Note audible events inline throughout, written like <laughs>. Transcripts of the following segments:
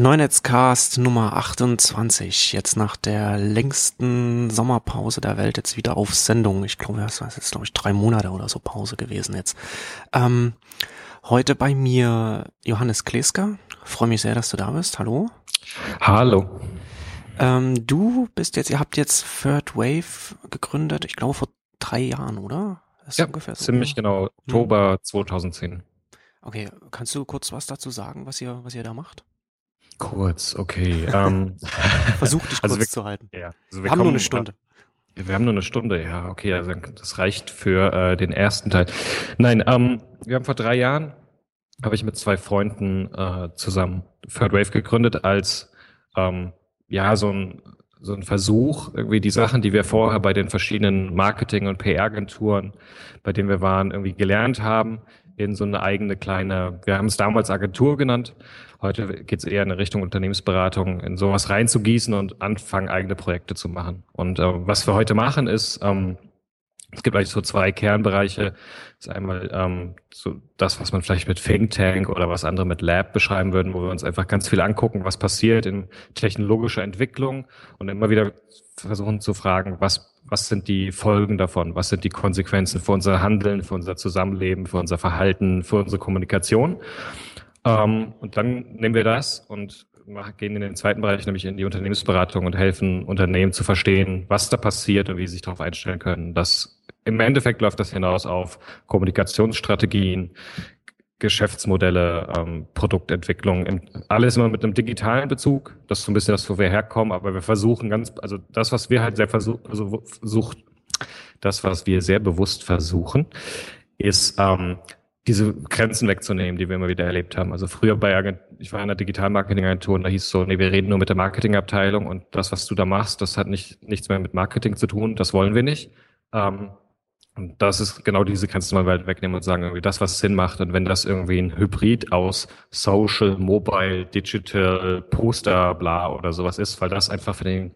Neunetzcast Nummer 28, jetzt nach der längsten Sommerpause der Welt jetzt wieder auf Sendung. Ich glaube, das ist jetzt, glaube ich, drei Monate oder so Pause gewesen jetzt. Ähm, heute bei mir Johannes Kleska. Freue mich sehr, dass du da bist. Hallo. Hallo. Ähm, du bist jetzt, ihr habt jetzt Third Wave gegründet, ich glaube vor drei Jahren, oder? Ist ja, ungefähr so, ziemlich oder? genau. Oktober hm. 2010. Okay, kannst du kurz was dazu sagen, was ihr, was ihr da macht? Kurz, okay. Ähm, <laughs> Versuch dich <laughs> also kurz wir, zu halten. Ja, also wir, wir haben nur eine Stunde. Wir haben nur eine Stunde, ja, okay, also das reicht für äh, den ersten Teil. Nein, ähm, wir haben vor drei Jahren, habe ich mit zwei Freunden äh, zusammen Third Wave gegründet als ähm, ja so ein so ein Versuch, irgendwie die Sachen, die wir vorher bei den verschiedenen Marketing- und PR-Agenturen, bei denen wir waren, irgendwie gelernt haben, in so eine eigene kleine, wir haben es damals Agentur genannt, heute geht es eher in Richtung Unternehmensberatung, in sowas reinzugießen und anfangen, eigene Projekte zu machen. Und äh, was wir heute machen, ist, ähm, es gibt eigentlich so zwei Kernbereiche. Das ist einmal ähm, so das, was man vielleicht mit Think Tank oder was andere mit Lab beschreiben würden, wo wir uns einfach ganz viel angucken, was passiert in technologischer Entwicklung und immer wieder versuchen zu fragen, was, was sind die Folgen davon? Was sind die Konsequenzen für unser Handeln, für unser Zusammenleben, für unser Verhalten, für unsere Kommunikation? Ähm, und dann nehmen wir das und gehen in den zweiten Bereich, nämlich in die Unternehmensberatung und helfen Unternehmen zu verstehen, was da passiert und wie sie sich darauf einstellen können, dass im Endeffekt läuft das hinaus auf Kommunikationsstrategien, Geschäftsmodelle, ähm, Produktentwicklung, alles immer mit einem digitalen Bezug. Das ist so ein bisschen das, wo wir herkommen, aber wir versuchen ganz, also das, was wir halt sehr versuchen, also versucht, das, was wir sehr bewusst versuchen, ist ähm, diese Grenzen wegzunehmen, die wir immer wieder erlebt haben. Also früher bei Agent ich war in einer Digital-Marketing-Agentur und da hieß es so, nee, wir reden nur mit der Marketingabteilung und das, was du da machst, das hat nicht nichts mehr mit Marketing zu tun, das wollen wir nicht. Ähm, und das ist genau diese du mal weit wegnehmen und sagen, irgendwie das, was Sinn macht. Und wenn das irgendwie ein Hybrid aus Social, Mobile, Digital, Poster, bla oder sowas ist, weil das einfach für den,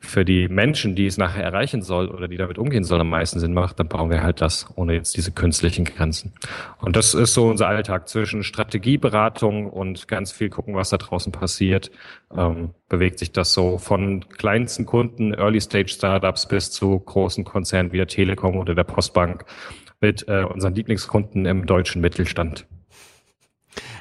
für die Menschen, die es nachher erreichen soll oder die damit umgehen sollen, am meisten Sinn macht, dann brauchen wir halt das, ohne jetzt diese künstlichen Grenzen. Und das ist so unser Alltag zwischen Strategieberatung und ganz viel gucken, was da draußen passiert. Ähm, bewegt sich das so von kleinsten Kunden, Early-Stage-Startups bis zu großen Konzernen wie der Telekom oder der Postbank mit äh, unseren Lieblingskunden im deutschen Mittelstand.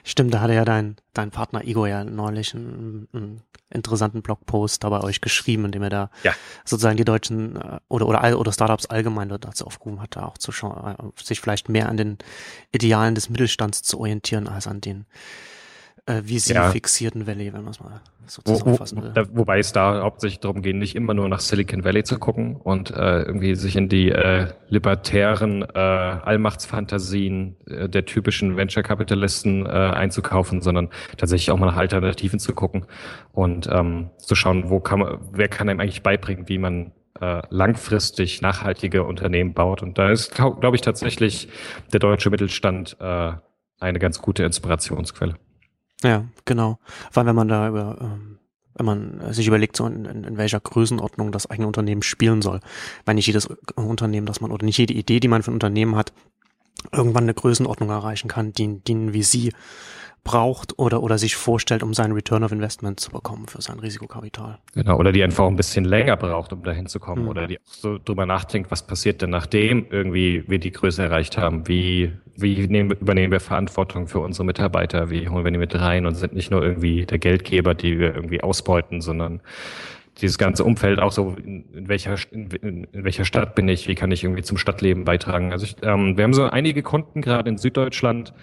Stimmt, da hatte ja dein, dein Partner Igor ja neulich einen, einen interessanten Blogpost da bei euch geschrieben, in dem er da ja. sozusagen die deutschen äh, oder, oder, oder Startups allgemein dazu aufgerufen hat, da auch zu schauen, äh, sich vielleicht mehr an den Idealen des Mittelstands zu orientieren als an den äh, wie sie ja. fixierten Valley, wenn man es mal so zusammenfassen will. Wo, wobei es da hauptsächlich darum geht, nicht immer nur nach Silicon Valley zu gucken und äh, irgendwie sich in die äh, libertären äh, Allmachtsfantasien äh, der typischen Venture-Kapitalisten äh, einzukaufen, sondern tatsächlich auch mal nach Alternativen zu gucken und ähm, zu schauen, wo kann man, wer kann einem eigentlich beibringen, wie man äh, langfristig nachhaltige Unternehmen baut. Und da ist, glaube glaub ich, tatsächlich der deutsche Mittelstand äh, eine ganz gute Inspirationsquelle. Ja, genau. Allem, wenn man da über, ähm, wenn man sich überlegt, so in, in, in welcher Größenordnung das eigene Unternehmen spielen soll. Weil nicht jedes Unternehmen, das man, oder nicht jede Idee, die man für ein Unternehmen hat, irgendwann eine Größenordnung erreichen kann, die, die wie sie braucht oder, oder sich vorstellt, um seinen Return of Investment zu bekommen für sein Risikokapital. Genau, oder die einfach ein bisschen länger braucht, um dahin zu kommen, mhm. oder die auch so drüber nachdenkt, was passiert denn nachdem irgendwie wir die Größe erreicht haben, wie, wie nehmen, übernehmen wir Verantwortung für unsere Mitarbeiter, wie holen wir die mit rein und sind nicht nur irgendwie der Geldgeber, die wir irgendwie ausbeuten, sondern dieses ganze Umfeld auch so, in, in welcher in, in, welcher Stadt bin ich, wie kann ich irgendwie zum Stadtleben beitragen. Also ich, ähm, wir haben so einige Kunden gerade in Süddeutschland,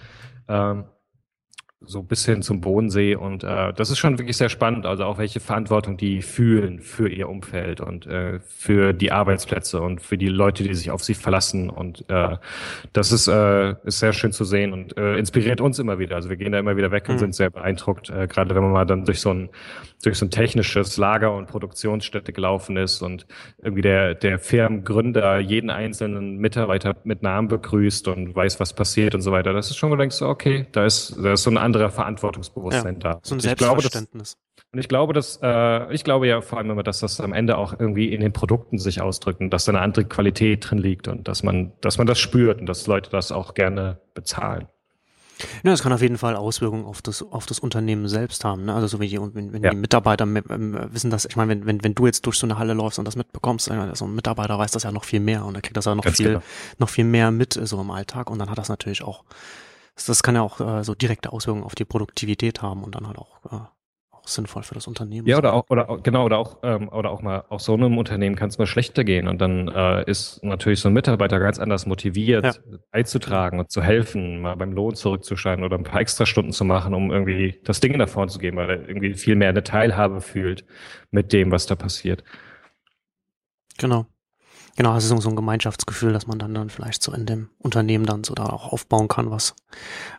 ähm, so bis hin zum Bodensee. Und äh, das ist schon wirklich sehr spannend. Also auch welche Verantwortung die fühlen für ihr Umfeld und äh, für die Arbeitsplätze und für die Leute, die sich auf sie verlassen. Und äh, das ist, äh, ist sehr schön zu sehen und äh, inspiriert uns immer wieder. Also wir gehen da immer wieder weg und mhm. sind sehr beeindruckt, äh, gerade wenn man mal dann durch so ein durch so ein technisches Lager und Produktionsstätte gelaufen ist und irgendwie der der Firmengründer jeden einzelnen Mitarbeiter mit Namen begrüßt und weiß, was passiert und so weiter. Das ist schon, wo du denkst, okay, da ist, da ist so ein anderer Verantwortungsbewusstsein ja, da. So ein Selbstverständnis. Und ich glaube, dass, äh, ich glaube ja vor allem immer, dass das am Ende auch irgendwie in den Produkten sich ausdrückt und dass da eine andere Qualität drin liegt und dass man, dass man das spürt und dass Leute das auch gerne bezahlen. Ja, das kann auf jeden Fall Auswirkungen auf das, auf das Unternehmen selbst haben. Ne? Also so wie die, wenn, wenn ja. die Mitarbeiter ähm, wissen, dass, ich meine, wenn, wenn, wenn du jetzt durch so eine Halle läufst und das mitbekommst, äh, so ein Mitarbeiter weiß das ja noch viel mehr und er kriegt das ja noch Ganz viel, genau. noch viel mehr mit so im Alltag und dann hat das natürlich auch, das kann ja auch äh, so direkte Auswirkungen auf die Produktivität haben und dann halt auch äh, auch sinnvoll für das Unternehmen. Ja, oder auch, oder genau, oder auch, ähm, oder auch mal, auch so einem Unternehmen kann es mal schlechter gehen und dann äh, ist natürlich so ein Mitarbeiter ganz anders motiviert, ja. beizutragen und zu helfen, mal beim Lohn zurückzuscheiden oder ein paar Extrastunden zu machen, um irgendwie das Ding nach vorne zu geben, weil er irgendwie viel mehr eine Teilhabe fühlt mit dem, was da passiert. Genau. Genau, es ist so ein Gemeinschaftsgefühl, dass man dann, dann vielleicht so in dem Unternehmen dann so da auch aufbauen kann, was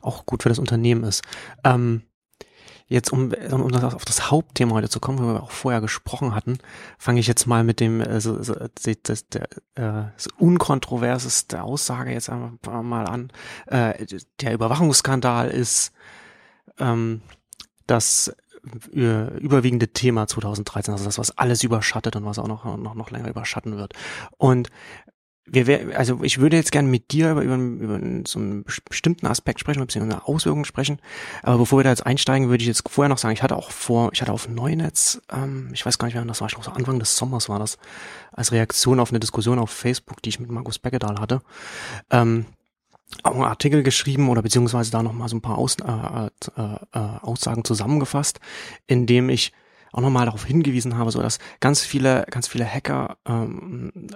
auch gut für das Unternehmen ist. Ähm, Jetzt, um, um auf das Hauptthema heute zu kommen, wo wir auch vorher gesprochen hatten, fange ich jetzt mal mit dem äh, so, so, das, der, äh, so unkontroverseste Aussage jetzt einmal mal an. Äh, der Überwachungsskandal ist ähm, das überwiegende Thema 2013, also das, was alles überschattet und was auch noch, noch, noch länger überschatten wird. Und wir wär, also ich würde jetzt gerne mit dir über, über, über so einen bestimmten Aspekt sprechen, ein bisschen eine Auswirkung sprechen. Aber bevor wir da jetzt einsteigen, würde ich jetzt vorher noch sagen, ich hatte auch vor, ich hatte auf Neunetz, ähm, ich weiß gar nicht mehr, das war ich noch so Anfang des Sommers war das, als Reaktion auf eine Diskussion auf Facebook, die ich mit Markus Beckedahl hatte, ähm, auch einen Artikel geschrieben oder beziehungsweise da nochmal so ein paar Aus, äh, äh, äh, Aussagen zusammengefasst, in dem ich auch nochmal darauf hingewiesen habe, so dass ganz viele, ganz viele Hacker ähm,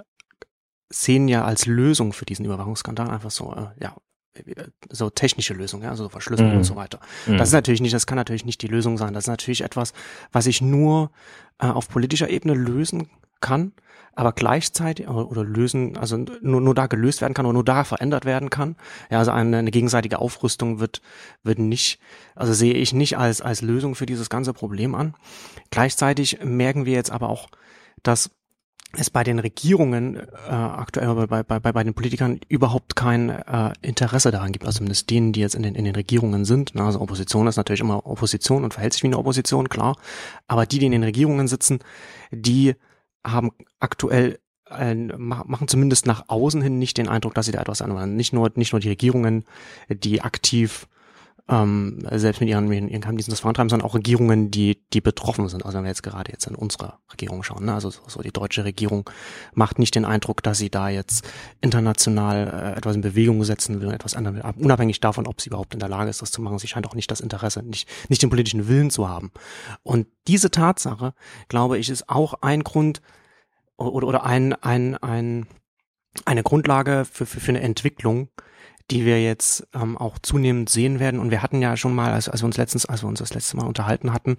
sehen ja als Lösung für diesen Überwachungsskandal einfach so, äh, ja, so technische Lösungen, ja, also Verschlüsselung mhm. und so weiter. Mhm. Das ist natürlich nicht, das kann natürlich nicht die Lösung sein. Das ist natürlich etwas, was ich nur äh, auf politischer Ebene lösen kann, aber gleichzeitig oder, oder lösen, also nur, nur da gelöst werden kann oder nur da verändert werden kann. Ja, also eine, eine gegenseitige Aufrüstung wird, wird nicht, also sehe ich nicht als, als Lösung für dieses ganze Problem an. Gleichzeitig merken wir jetzt aber auch, dass es bei den Regierungen äh, aktuell bei, bei, bei, bei den Politikern überhaupt kein äh, Interesse daran gibt, also zumindest denen, die jetzt in den, in den Regierungen sind. Na, also Opposition ist natürlich immer Opposition und verhält sich wie eine Opposition, klar. Aber die, die in den Regierungen sitzen, die haben aktuell äh, machen zumindest nach außen hin nicht den Eindruck, dass sie da etwas anwenden. Nicht nur, nicht nur die Regierungen, die aktiv ähm, selbst mit ihren, ihren Geheimdiensten das vorantreiben, sondern auch Regierungen, die, die betroffen sind. Also wenn wir jetzt gerade jetzt in unsere Regierung schauen, ne? also so, so die deutsche Regierung macht nicht den Eindruck, dass sie da jetzt international äh, etwas in Bewegung setzen will, etwas will, unabhängig davon, ob sie überhaupt in der Lage ist, das zu machen. Sie scheint auch nicht das Interesse, nicht, nicht den politischen Willen zu haben. Und diese Tatsache, glaube ich, ist auch ein Grund oder, oder ein, ein, ein, eine Grundlage für, für, für eine Entwicklung, die wir jetzt ähm, auch zunehmend sehen werden. Und wir hatten ja schon mal, als, als wir uns letztens, als wir uns das letzte Mal unterhalten hatten,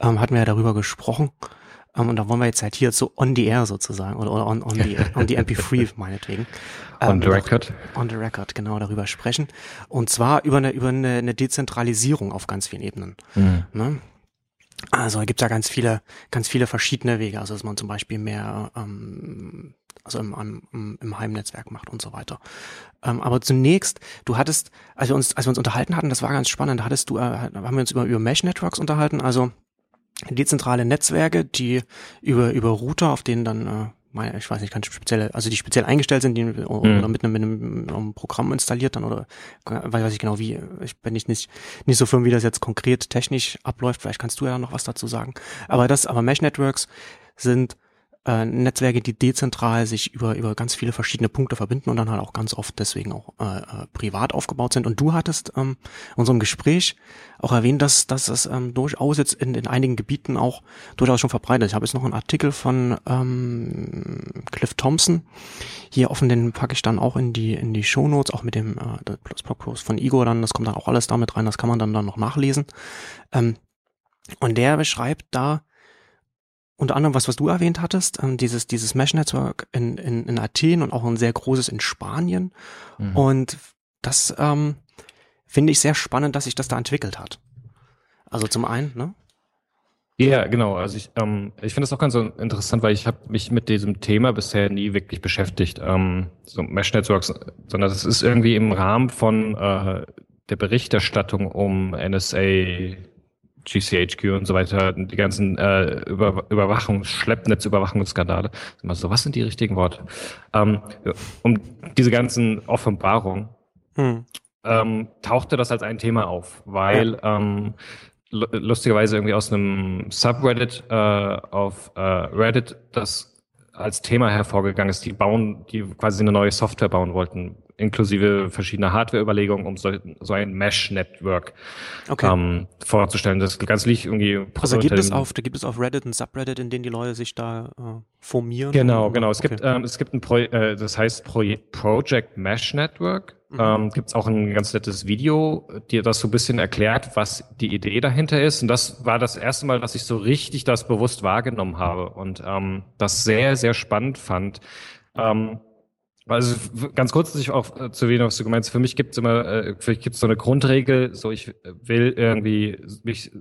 ähm, hatten wir ja darüber gesprochen. Um, ähm, und da wollen wir jetzt halt hier so on the air sozusagen oder, oder on, on, the, <laughs> on the MP3 meinetwegen. on the ähm, record. On the record, genau, darüber sprechen. Und zwar über eine, über eine, eine Dezentralisierung auf ganz vielen Ebenen. Mhm. Ne? Also es gibt ja ganz viele, ganz viele verschiedene Wege. Also dass man zum Beispiel mehr ähm, also im, im, im Heimnetzwerk macht und so weiter. Ähm, aber zunächst, du hattest, als wir uns, als wir uns unterhalten hatten, das war ganz spannend, da hattest du, äh, haben wir uns über, über Mesh-Networks unterhalten, also dezentrale Netzwerke, die über, über Router, auf denen dann äh, ich weiß nicht, ganz spezielle, also die speziell eingestellt sind, die mhm. oder mit einem, mit einem, Programm installiert dann oder weiß ich genau wie, ich bin nicht, nicht, nicht so firm, wie das jetzt konkret technisch abläuft, vielleicht kannst du ja noch was dazu sagen. Aber das, aber Mesh Networks sind äh, Netzwerke, die dezentral sich über, über ganz viele verschiedene Punkte verbinden und dann halt auch ganz oft deswegen auch äh, äh, privat aufgebaut sind. Und du hattest ähm, in unserem Gespräch auch erwähnt, dass, dass das ähm, durchaus jetzt in, in einigen Gebieten auch durchaus schon verbreitet ist. Ich habe jetzt noch einen Artikel von ähm, Cliff Thompson hier offen, den packe ich dann auch in die in die Shownotes, auch mit dem äh, Blogpost von Igor dann, das kommt dann auch alles damit rein, das kann man dann, dann noch nachlesen. Ähm, und der beschreibt da unter anderem was, was du erwähnt hattest, ähm, dieses, dieses Mesh-Netzwerk in, in, in Athen und auch ein sehr großes in Spanien. Mhm. Und das ähm, finde ich sehr spannend, dass sich das da entwickelt hat. Also zum einen, ne? Ja, genau. Also ich, ähm, ich finde es auch ganz interessant, weil ich habe mich mit diesem Thema bisher nie wirklich beschäftigt, ähm, so Mesh Networks, sondern das ist irgendwie im Rahmen von äh, der Berichterstattung um NSA GCHQ und so weiter, die ganzen äh, Über Überwachungs-, Schleppnetzüberwachungsskandale. So, was sind die richtigen Worte? Ähm, um diese ganzen Offenbarungen. Hm. ähm, tauchte das als ein Thema auf, weil ja. ähm, lustigerweise irgendwie aus einem Subreddit äh, auf äh, Reddit das als Thema hervorgegangen ist, die bauen, die quasi eine neue Software bauen wollten, inklusive verschiedener Hardware-Überlegungen, um so, so ein Mesh-Network okay. ähm, vorzustellen. Das ganz liegt irgendwie. Also gibt es auf, da gibt es auf Reddit ein Subreddit, in dem die Leute sich da äh, formieren? Genau, oder? genau. Es okay. gibt, ähm, es gibt ein Pro äh, das heißt Pro Project Mesh Network. Mhm. Ähm, gibt es auch ein ganz nettes Video, dir das so ein bisschen erklärt, was die Idee dahinter ist. Und das war das erste Mal, dass ich so richtig das bewusst wahrgenommen habe und ähm, das sehr, sehr spannend fand. Ähm, also ganz kurz sich auch äh, zu erwähnen, was du gemeint hast. Für mich gibt es immer, äh, für mich gibt es so eine Grundregel, so ich will irgendwie mich,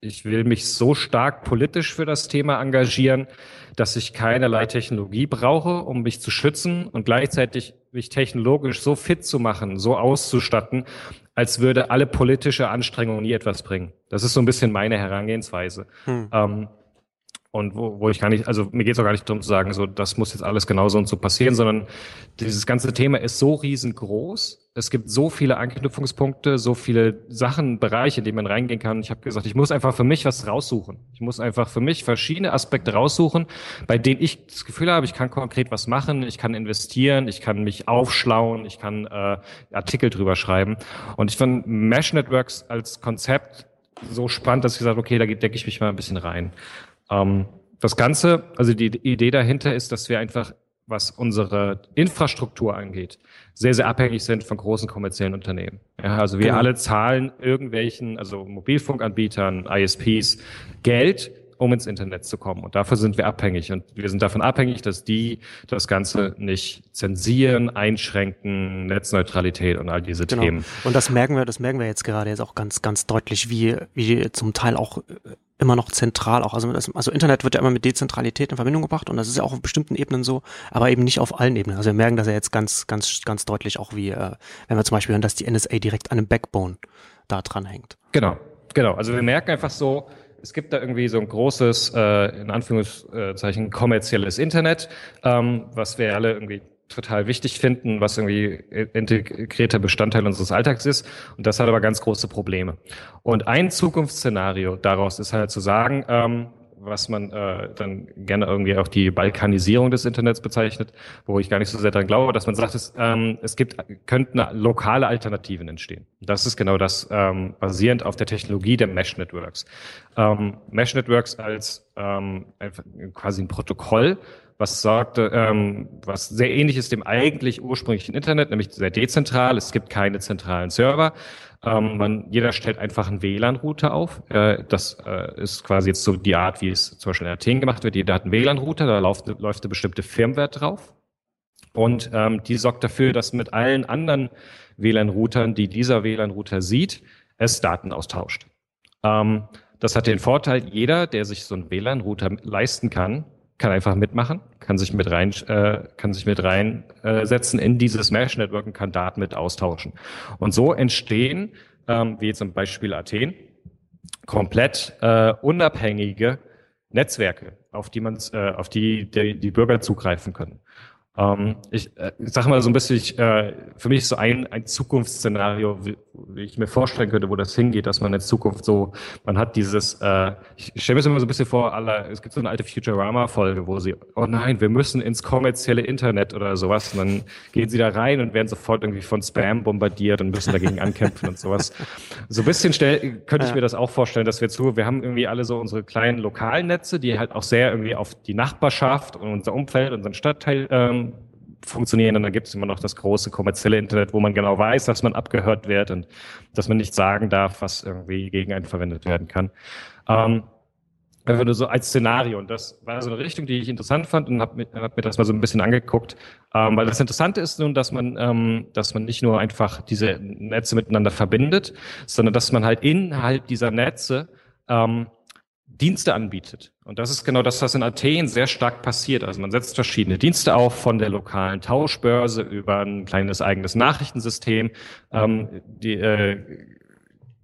ich will mich so stark politisch für das Thema engagieren, dass ich keinerlei Technologie brauche, um mich zu schützen und gleichzeitig mich technologisch so fit zu machen, so auszustatten, als würde alle politische Anstrengung nie etwas bringen. Das ist so ein bisschen meine Herangehensweise. Hm. Ähm, und wo, wo ich gar nicht, also mir geht es auch gar nicht darum zu sagen, so das muss jetzt alles genauso und so passieren, sondern dieses ganze Thema ist so riesengroß. Es gibt so viele Anknüpfungspunkte, so viele Sachen, Bereiche, in die man reingehen kann. Ich habe gesagt, ich muss einfach für mich was raussuchen. Ich muss einfach für mich verschiedene Aspekte raussuchen, bei denen ich das Gefühl habe, ich kann konkret was machen, ich kann investieren, ich kann mich aufschlauen, ich kann äh, Artikel drüber schreiben. Und ich fand Mesh Networks als Konzept so spannend, dass ich gesagt okay, da decke ich mich mal ein bisschen rein. Ähm, das Ganze, also die Idee dahinter ist, dass wir einfach, was unsere Infrastruktur angeht, sehr, sehr abhängig sind von großen kommerziellen Unternehmen. Ja, also wir genau. alle zahlen irgendwelchen, also Mobilfunkanbietern, ISPs, Geld, um ins Internet zu kommen. Und dafür sind wir abhängig. Und wir sind davon abhängig, dass die das Ganze nicht zensieren, einschränken, Netzneutralität und all diese genau. Themen. Und das merken wir, das merken wir jetzt gerade jetzt auch ganz, ganz deutlich, wie, wie zum Teil auch äh, immer noch zentral auch. Also, das, also Internet wird ja immer mit Dezentralität in Verbindung gebracht und das ist ja auch auf bestimmten Ebenen so, aber eben nicht auf allen Ebenen. Also wir merken das ja jetzt ganz, ganz, ganz deutlich auch wie, äh, wenn wir zum Beispiel hören, dass die NSA direkt an einem Backbone da dran hängt. Genau, genau. Also wir merken einfach so, es gibt da irgendwie so ein großes, äh, in Anführungszeichen, kommerzielles Internet, ähm, was wir alle irgendwie total wichtig finden, was irgendwie integrierter Bestandteil unseres Alltags ist. Und das hat aber ganz große Probleme. Und ein Zukunftsszenario daraus ist halt zu sagen, ähm, was man äh, dann gerne irgendwie auch die Balkanisierung des Internets bezeichnet, wo ich gar nicht so sehr daran glaube, dass man sagt, es, ähm, es gibt, könnten lokale Alternativen entstehen. Das ist genau das, ähm, basierend auf der Technologie der Mesh Networks. Ähm, Mesh Networks als ähm, quasi ein Protokoll, was sagte, ähm, was sehr ähnlich ist dem eigentlich ursprünglichen Internet, nämlich sehr dezentral. Es gibt keine zentralen Server. Ähm, man, jeder stellt einfach einen WLAN-Router auf. Äh, das äh, ist quasi jetzt so die Art, wie es zum Beispiel in Athen gemacht wird. Jeder hat einen WLAN-Router, da läuft, läuft eine bestimmte Firmware drauf. Und ähm, die sorgt dafür, dass mit allen anderen WLAN-Routern, die dieser WLAN-Router sieht, es Daten austauscht. Ähm, das hat den Vorteil, jeder, der sich so einen WLAN-Router leisten kann, kann einfach mitmachen, kann sich mit rein, äh, kann sich mit reinsetzen äh, in dieses Mesh Network und kann Daten mit austauschen. Und so entstehen, ähm, wie zum Beispiel Athen, komplett äh, unabhängige Netzwerke, auf die man, äh, auf die, die die Bürger zugreifen können. Ähm, ich, äh, ich sag mal so ein bisschen, ich, äh, für mich ist so ein, ein Zukunftsszenario, wie, wie ich mir vorstellen könnte, wo das hingeht, dass man in Zukunft so, man hat dieses, äh, ich stelle mir das immer so ein bisschen vor, aller, es gibt so eine alte Futurama-Folge, wo sie, oh nein, wir müssen ins kommerzielle Internet oder sowas, und dann gehen sie da rein und werden sofort irgendwie von Spam bombardiert und müssen dagegen ankämpfen und sowas. So ein bisschen stell, könnte ich mir das auch vorstellen, dass wir zu, wir haben irgendwie alle so unsere kleinen lokalen Netze, die halt auch sehr irgendwie auf die Nachbarschaft und unser Umfeld, unseren Stadtteil ähm, funktionieren. Und dann gibt es immer noch das große kommerzielle Internet, wo man genau weiß, dass man abgehört wird und dass man nicht sagen darf, was irgendwie gegen einen verwendet werden kann. Ähm, nur so als Szenario. Und das war so eine Richtung, die ich interessant fand und habe mir, hab mir das mal so ein bisschen angeguckt. Ähm, weil das Interessante ist nun, dass man, ähm, dass man nicht nur einfach diese Netze miteinander verbindet, sondern dass man halt innerhalb dieser Netze ähm, Dienste anbietet. Und das ist genau das, was in Athen sehr stark passiert. Also man setzt verschiedene Dienste auf, von der lokalen Tauschbörse über ein kleines eigenes Nachrichtensystem. Ähm, die, äh,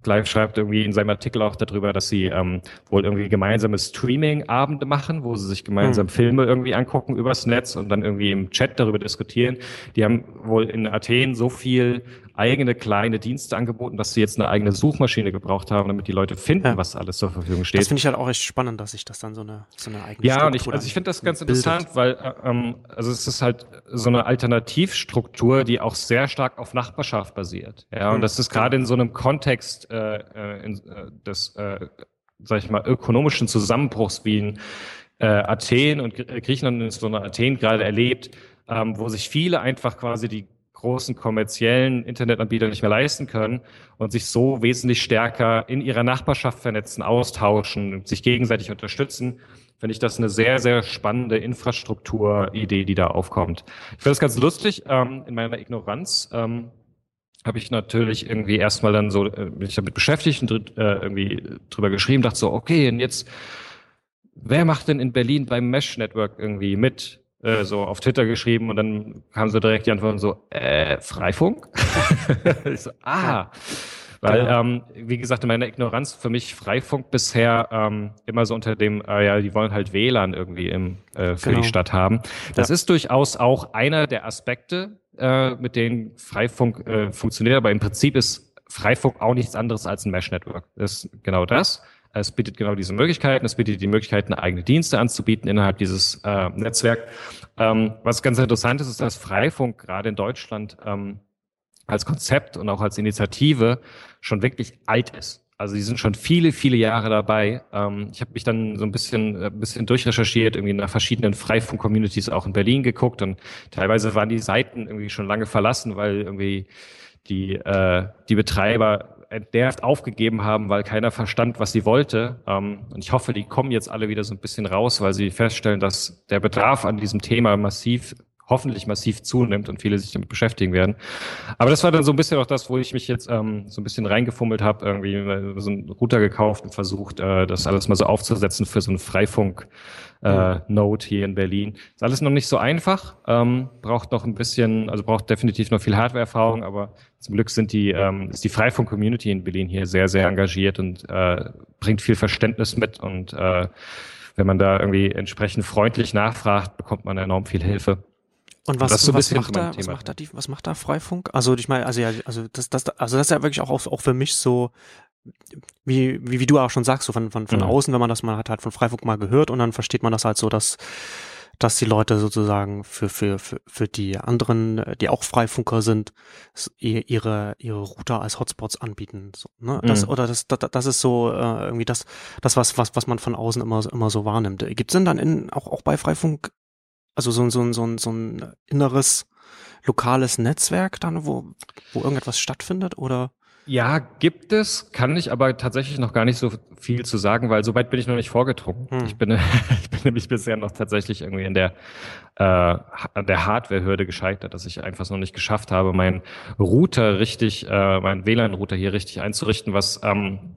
Clive schreibt irgendwie in seinem Artikel auch darüber, dass sie ähm, wohl irgendwie gemeinsame Streaming-Abende machen, wo sie sich gemeinsam mhm. Filme irgendwie angucken übers Netz und dann irgendwie im Chat darüber diskutieren. Die haben wohl in Athen so viel eigene kleine Dienste angeboten, dass sie jetzt eine eigene Suchmaschine gebraucht haben, damit die Leute finden, ja. was alles zur Verfügung steht. Das finde ich halt auch echt spannend, dass sich das dann so eine, so eine eigene Ja, und ich, also ich finde das ganz bildet. interessant, weil äh, ähm, also es ist halt so eine Alternativstruktur, die auch sehr stark auf Nachbarschaft basiert. Ja, und mhm. das ist gerade in so einem Kontext äh, äh in, äh, des, äh, sag ich mal, ökonomischen Zusammenbruchs wie in äh, Athen und Griechenland insbesondere Athen gerade erlebt, ähm, wo sich viele einfach quasi die großen kommerziellen Internetanbieter nicht mehr leisten können und sich so wesentlich stärker in ihrer Nachbarschaft vernetzen, austauschen, sich gegenseitig unterstützen, finde ich das eine sehr, sehr spannende Infrastrukturidee, die da aufkommt. Ich finde das ganz lustig. Ähm, in meiner Ignoranz ähm, habe ich natürlich irgendwie erstmal dann so äh, mich damit beschäftigt und äh, irgendwie drüber geschrieben, dachte so, okay, und jetzt, wer macht denn in Berlin beim Mesh Network irgendwie mit? Äh, so auf Twitter geschrieben und dann kam so direkt die Antwort so, äh, Freifunk? <laughs> ich so, ah. Weil, genau. ähm, wie gesagt, in meiner Ignoranz für mich Freifunk bisher ähm, immer so unter dem, äh, ja, die wollen halt WLAN irgendwie im, äh, für genau. die Stadt haben. Das ja. ist durchaus auch einer der Aspekte, äh, mit denen Freifunk äh, funktioniert, aber im Prinzip ist Freifunk auch nichts anderes als ein Mesh-Network. Das ist genau das. Es bietet genau diese Möglichkeiten. Es bietet die Möglichkeit, eigene Dienste anzubieten innerhalb dieses äh, Netzwerks. Ähm, was ganz interessant ist, ist, dass Freifunk gerade in Deutschland ähm, als Konzept und auch als Initiative schon wirklich alt ist. Also die sind schon viele, viele Jahre dabei. Ähm, ich habe mich dann so ein bisschen, ein äh, bisschen durchrecherchiert, irgendwie nach verschiedenen Freifunk-Communities auch in Berlin geguckt und teilweise waren die Seiten irgendwie schon lange verlassen, weil irgendwie die, äh, die Betreiber entnervt aufgegeben haben, weil keiner verstand, was sie wollte. Ähm, und ich hoffe, die kommen jetzt alle wieder so ein bisschen raus, weil sie feststellen, dass der Bedarf an diesem Thema massiv hoffentlich massiv zunimmt und viele sich damit beschäftigen werden. Aber das war dann so ein bisschen auch das, wo ich mich jetzt ähm, so ein bisschen reingefummelt habe, irgendwie so einen Router gekauft und versucht, äh, das alles mal so aufzusetzen für so einen Freifunk äh, hier in Berlin. Ist alles noch nicht so einfach, ähm, braucht noch ein bisschen, also braucht definitiv noch viel Hardware-Erfahrung, aber zum Glück sind die, ähm, ist die Freifunk-Community in Berlin hier sehr, sehr engagiert und äh, bringt viel Verständnis mit und äh, wenn man da irgendwie entsprechend freundlich nachfragt, bekommt man enorm viel Hilfe. Und was, so was, macht da, was macht da die, was macht da Freifunk? Also ich meine, also ja, also das, das, also das ist ja wirklich auch, auch für mich so wie, wie, wie du auch schon sagst, so von, von, von mhm. außen, wenn man das mal hat, halt von Freifunk mal gehört und dann versteht man das halt so, dass, dass die Leute sozusagen für, für, für, für die anderen, die auch Freifunker sind, ihre, ihre Router als Hotspots anbieten. So, ne? das, mhm. Oder das, das, das ist so äh, irgendwie das, das was, was, was man von außen immer, immer so wahrnimmt. Gibt es denn dann in, auch, auch bei Freifunk, also so, so, so, so ein inneres lokales Netzwerk dann, wo, wo irgendetwas stattfindet oder? Ja, gibt es, kann ich aber tatsächlich noch gar nicht so viel zu sagen, weil so weit bin ich noch nicht vorgedrungen. Hm. Ich, bin, <laughs> ich bin nämlich bisher noch tatsächlich irgendwie in der, äh, an der Hardware-Hürde gescheitert, dass ich einfach noch nicht geschafft habe, meinen Router richtig, äh, meinen WLAN-Router hier richtig einzurichten, was ähm,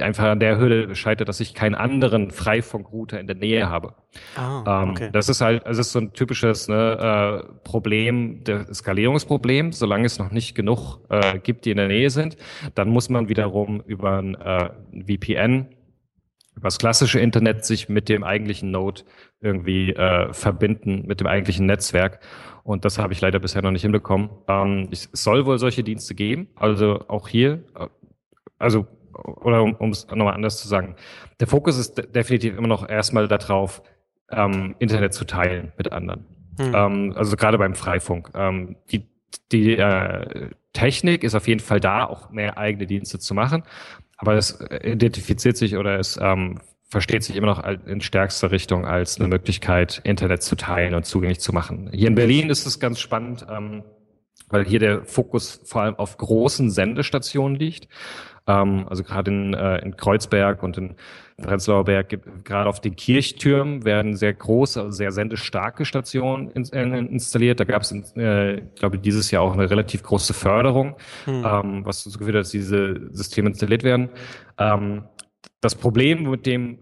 einfach an der Hürde scheitert, dass ich keinen anderen Freifunkrouter in der Nähe habe. Ah, ähm, okay. Das ist halt, es ist so ein typisches ne, äh, Problem, der Skalierungsproblem. Solange es noch nicht genug äh, gibt, die in der Nähe sind, dann muss man wiederum über ein äh, VPN über das klassische Internet sich mit dem eigentlichen Node irgendwie äh, verbinden, mit dem eigentlichen Netzwerk. Und das habe ich leider bisher noch nicht hinbekommen. Ähm, es soll wohl solche Dienste geben. Also auch hier, äh, also oder um es nochmal anders zu sagen, der Fokus ist definitiv immer noch erstmal darauf, ähm, Internet zu teilen mit anderen. Hm. Ähm, also gerade beim Freifunk. Ähm, die die äh, Technik ist auf jeden Fall da, auch mehr eigene Dienste zu machen, aber es identifiziert sich oder es ähm, versteht sich immer noch in stärkster Richtung als eine Möglichkeit, Internet zu teilen und zugänglich zu machen. Hier in Berlin ist es ganz spannend, ähm, weil hier der Fokus vor allem auf großen Sendestationen liegt. Ähm, also gerade in, äh, in Kreuzberg und in Prenzlauer Berg, gerade auf den Kirchtürmen werden sehr große, also sehr sendestarke Stationen in, äh, installiert. Da gab es, äh, ich glaube, dieses Jahr auch eine relativ große Förderung, hm. ähm, was so geführt hat, dass diese Systeme installiert werden. Ähm, das Problem, mit dem